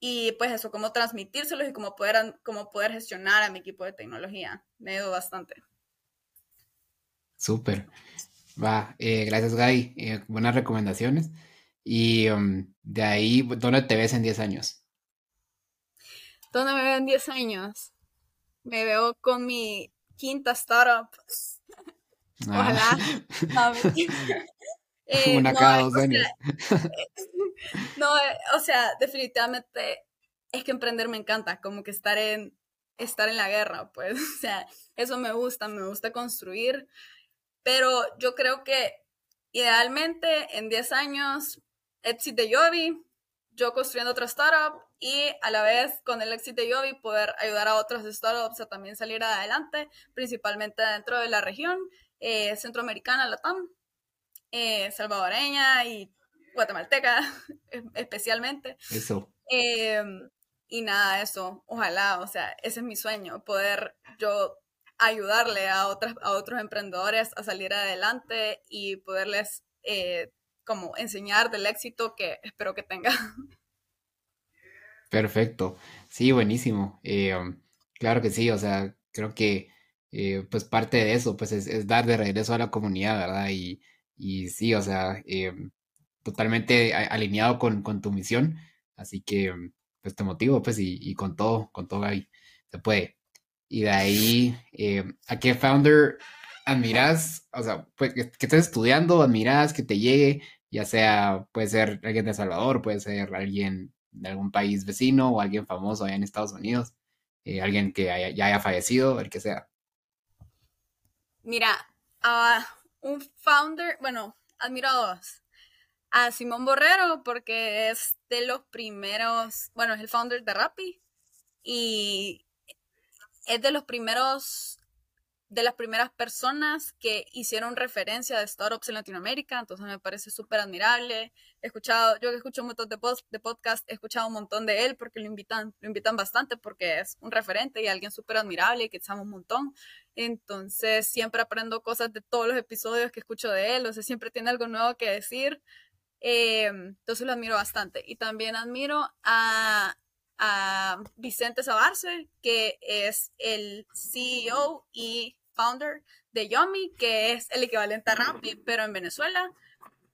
Y pues eso, cómo transmitírselos y cómo poder, cómo poder gestionar a mi equipo de tecnología. Me ayudó bastante. Súper. Va, eh, gracias Gaby. Eh, buenas recomendaciones. Y um, de ahí, ¿dónde te ves en 10 años? ¿Dónde me veo en 10 años? Me veo con mi quinta startup. Ah. Ojalá. [LAUGHS] Eh, Una cada dos años. [LAUGHS] no, o sea, definitivamente es que emprender me encanta, como que estar en, estar en la guerra, pues, [LAUGHS] o sea, eso me gusta, me gusta construir, pero yo creo que idealmente en 10 años, exit de Yobi, yo construyendo otra startup y a la vez con el éxito de Yobi poder ayudar a otras startups a también salir adelante, principalmente dentro de la región eh, centroamericana, Latam, eh, salvadoreña y guatemalteca [LAUGHS] especialmente. Eso. Em, y nada, eso, ojalá, o sea, ese es mi sueño, poder yo ayudarle a, otras, a otros emprendedores a salir adelante y poderles eh, como enseñar del éxito que espero que tenga. [LAUGHS] Perfecto, sí, buenísimo. Eh, um, claro que sí, o sea, creo que eh, pues parte de eso, pues es, dar de regreso a la comunidad, ¿verdad? Y, y sí, o sea, totalmente alineado con, con, tu misión, así que pues te motivo, pues, y, y con todo, con todo ahí, se puede. Y de ahí, eh, ¿a qué founder admiras? O sea, pues, que, estés estudiando, admiras, que te llegue, ya sea, puede ser alguien de Salvador, puede ser alguien de algún país vecino o alguien famoso allá en Estados Unidos, eh, alguien que ya haya fallecido, el que sea. Mira, a un founder, bueno, admiro a a Simón Borrero porque es de los primeros, bueno, es el founder de Rappi y es de los primeros, de las primeras personas que hicieron referencia de startups en Latinoamérica, entonces me parece súper admirable. He escuchado, yo que escucho un montón de, post, de he escuchado un montón de él porque lo invitan, lo invitan bastante porque es un referente y alguien súper admirable y que estamos un montón. Entonces siempre aprendo cosas de todos los episodios que escucho de él, o sea, siempre tiene algo nuevo que decir. Em, entonces lo admiro bastante. Y también admiro a, a Vicente Sabarce, que es el CEO y founder de Yomi, que es el equivalente a Rappi, pero en Venezuela,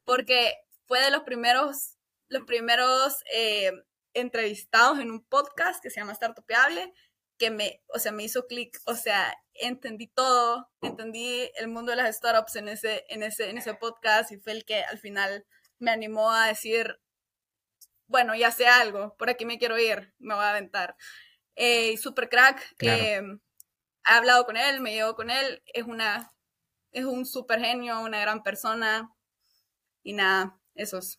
porque fue de los primeros, los primeros eh, entrevistados en un podcast que se llama Startupiable, que me, o sea, me hizo clic, o sea, entendí todo, entendí el mundo de las startups en ese, en ese, en ese podcast y fue el que al final me animó a decir, bueno, ya sé algo, por aquí me quiero ir, me voy a aventar. Eh, super crack, he hablado con él, me llevo con él, es una, es un super genio, una gran persona, y nada, esos.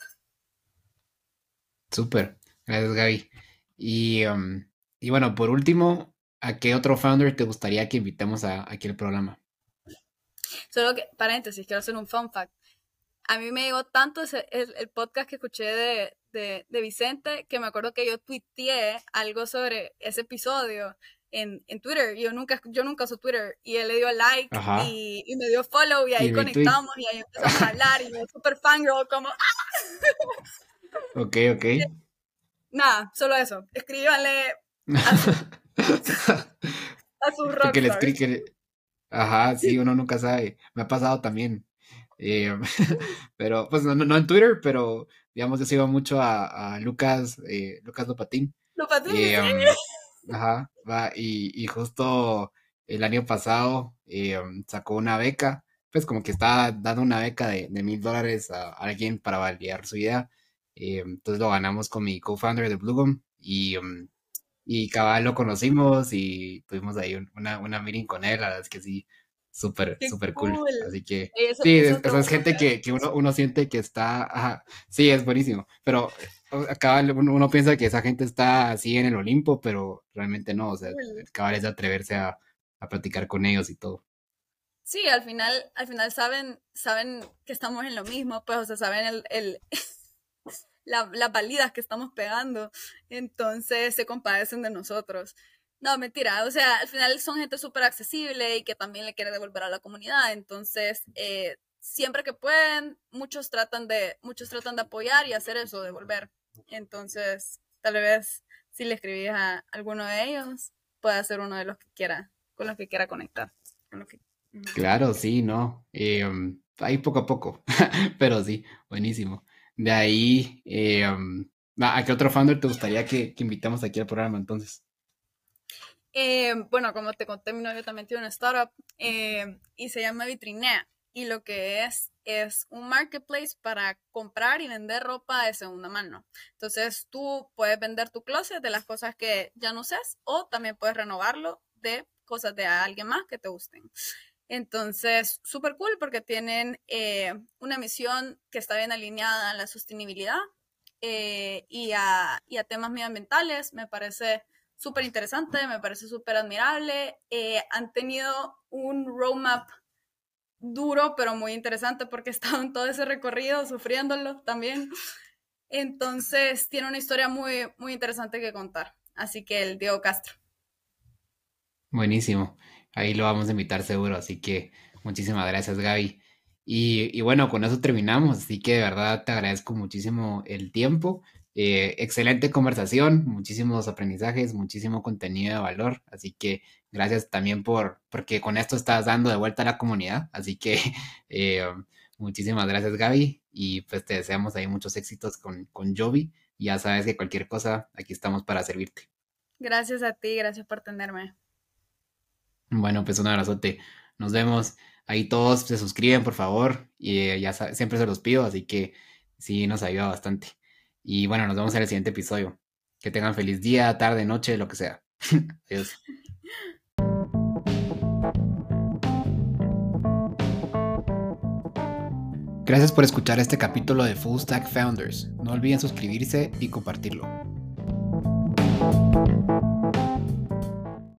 Súper, gracias Gaby. Y, um, y bueno, por último, ¿a qué otro founder te gustaría que invitemos a, aquí al programa? Solo que, paréntesis, quiero hacer un fun fact a mí me llegó tanto ese, el, podcast que escuché de, de, Vicente que me acuerdo que yo tuiteé algo sobre ese episodio en, en Twitter. Yo nunca, yo nunca uso Twitter. Y él le dio like y, y, me dio follow y ahí conectamos y ahí empezamos a hablar y yo súper fangirl como... ok, ok. [LAUGHS] Nada, solo eso. Escríbanle a, su, [LAUGHS] a sus rockstars. Ajá, sí, uno nunca sabe. Me ha pasado también. Eh, [LAUGHS] pero, pues no, no, en Twitter, pero digamos, yo sigo mucho a, Lucas, eh, Lucas Lopatín. Lopatín. Um, ajá, va, y, y, justo el año pasado eh, um, sacó una beca, pues como que estaba dando una beca de mil dólares a alguien para validar su idea. entonces lo ganamos con mi co-founder de Bluegum y, um, y cabal lo conocimos y tuvimos ahí una, una meeting con él, la verdad es que sí, súper, súper cool. Así que, sí, es, es gente que, que uno, uno, siente que está, sí, es buenísimo, pero acá uno, piensa que esa gente está así en el Olimpo, pero realmente no, o sea, cabal es de atreverse a, a platicar con ellos y todo. Sí, al final, al final saben, saben que estamos en lo mismo, pues, o sea, saben el, el [LAUGHS] la, las palidas que estamos pegando, entonces se compadecen de nosotros. No, mentira. O sea, al final son gente súper accesible y que también le quiere devolver a la comunidad. Entonces, eh, siempre que pueden, muchos tratan de, muchos tratan de apoyar y hacer eso, devolver. Entonces, tal vez si le escribís a alguno de ellos, puede ser uno de los que quiera, con los que quiera conectar. Con los que... Claro, sí, ¿no? Em, ahí poco a poco, [LAUGHS] pero sí, buenísimo. De ahí, em, ¿a qué otro founder te gustaría que, que invitamos aquí al programa entonces? Eh, bueno, como te conté, mi novio también tiene una startup eh, y se llama Vitrinea. Y lo que es, es un marketplace para comprar y vender ropa de segunda mano. Entonces tú puedes vender tu closet de las cosas que ya no usas o también puedes renovarlo de cosas de alguien más que te gusten. Entonces, súper cool porque tienen eh, una misión que está bien alineada a la sostenibilidad y, a, y a temas medioambientales. Me parece súper interesante, me parece súper admirable. Eh, han tenido un roadmap duro, pero muy interesante porque [LAUGHS] he en todo ese recorrido sufriéndolo también. Entonces, tiene una historia muy, muy interesante que contar. Así que el Diego Castro. Buenísimo. Ahí lo vamos a invitar seguro. Así que muchísimas gracias, Gaby. Y, y bueno, con eso terminamos. Así que de verdad te agradezco muchísimo el tiempo. Eh, excelente conversación, muchísimos aprendizajes, muchísimo contenido de valor, así que gracias también por, porque con esto estás dando de vuelta a la comunidad, así que [LAUGHS] eh, muchísimas gracias Gaby y pues te deseamos ahí muchos éxitos con, con Jovi, ya sabes que cualquier cosa, aquí estamos para servirte. Gracias a ti, gracias por tenerme. Bueno, pues un abrazote, nos vemos, ahí todos se suscriben por favor y eh, ya siempre se los pido, así que sí nos ayuda bastante. Y bueno, nos vemos en el siguiente episodio. Que tengan feliz día, tarde, noche, lo que sea. [LAUGHS] Adiós. Gracias por escuchar este capítulo de Full Stack Founders. No olviden suscribirse y compartirlo.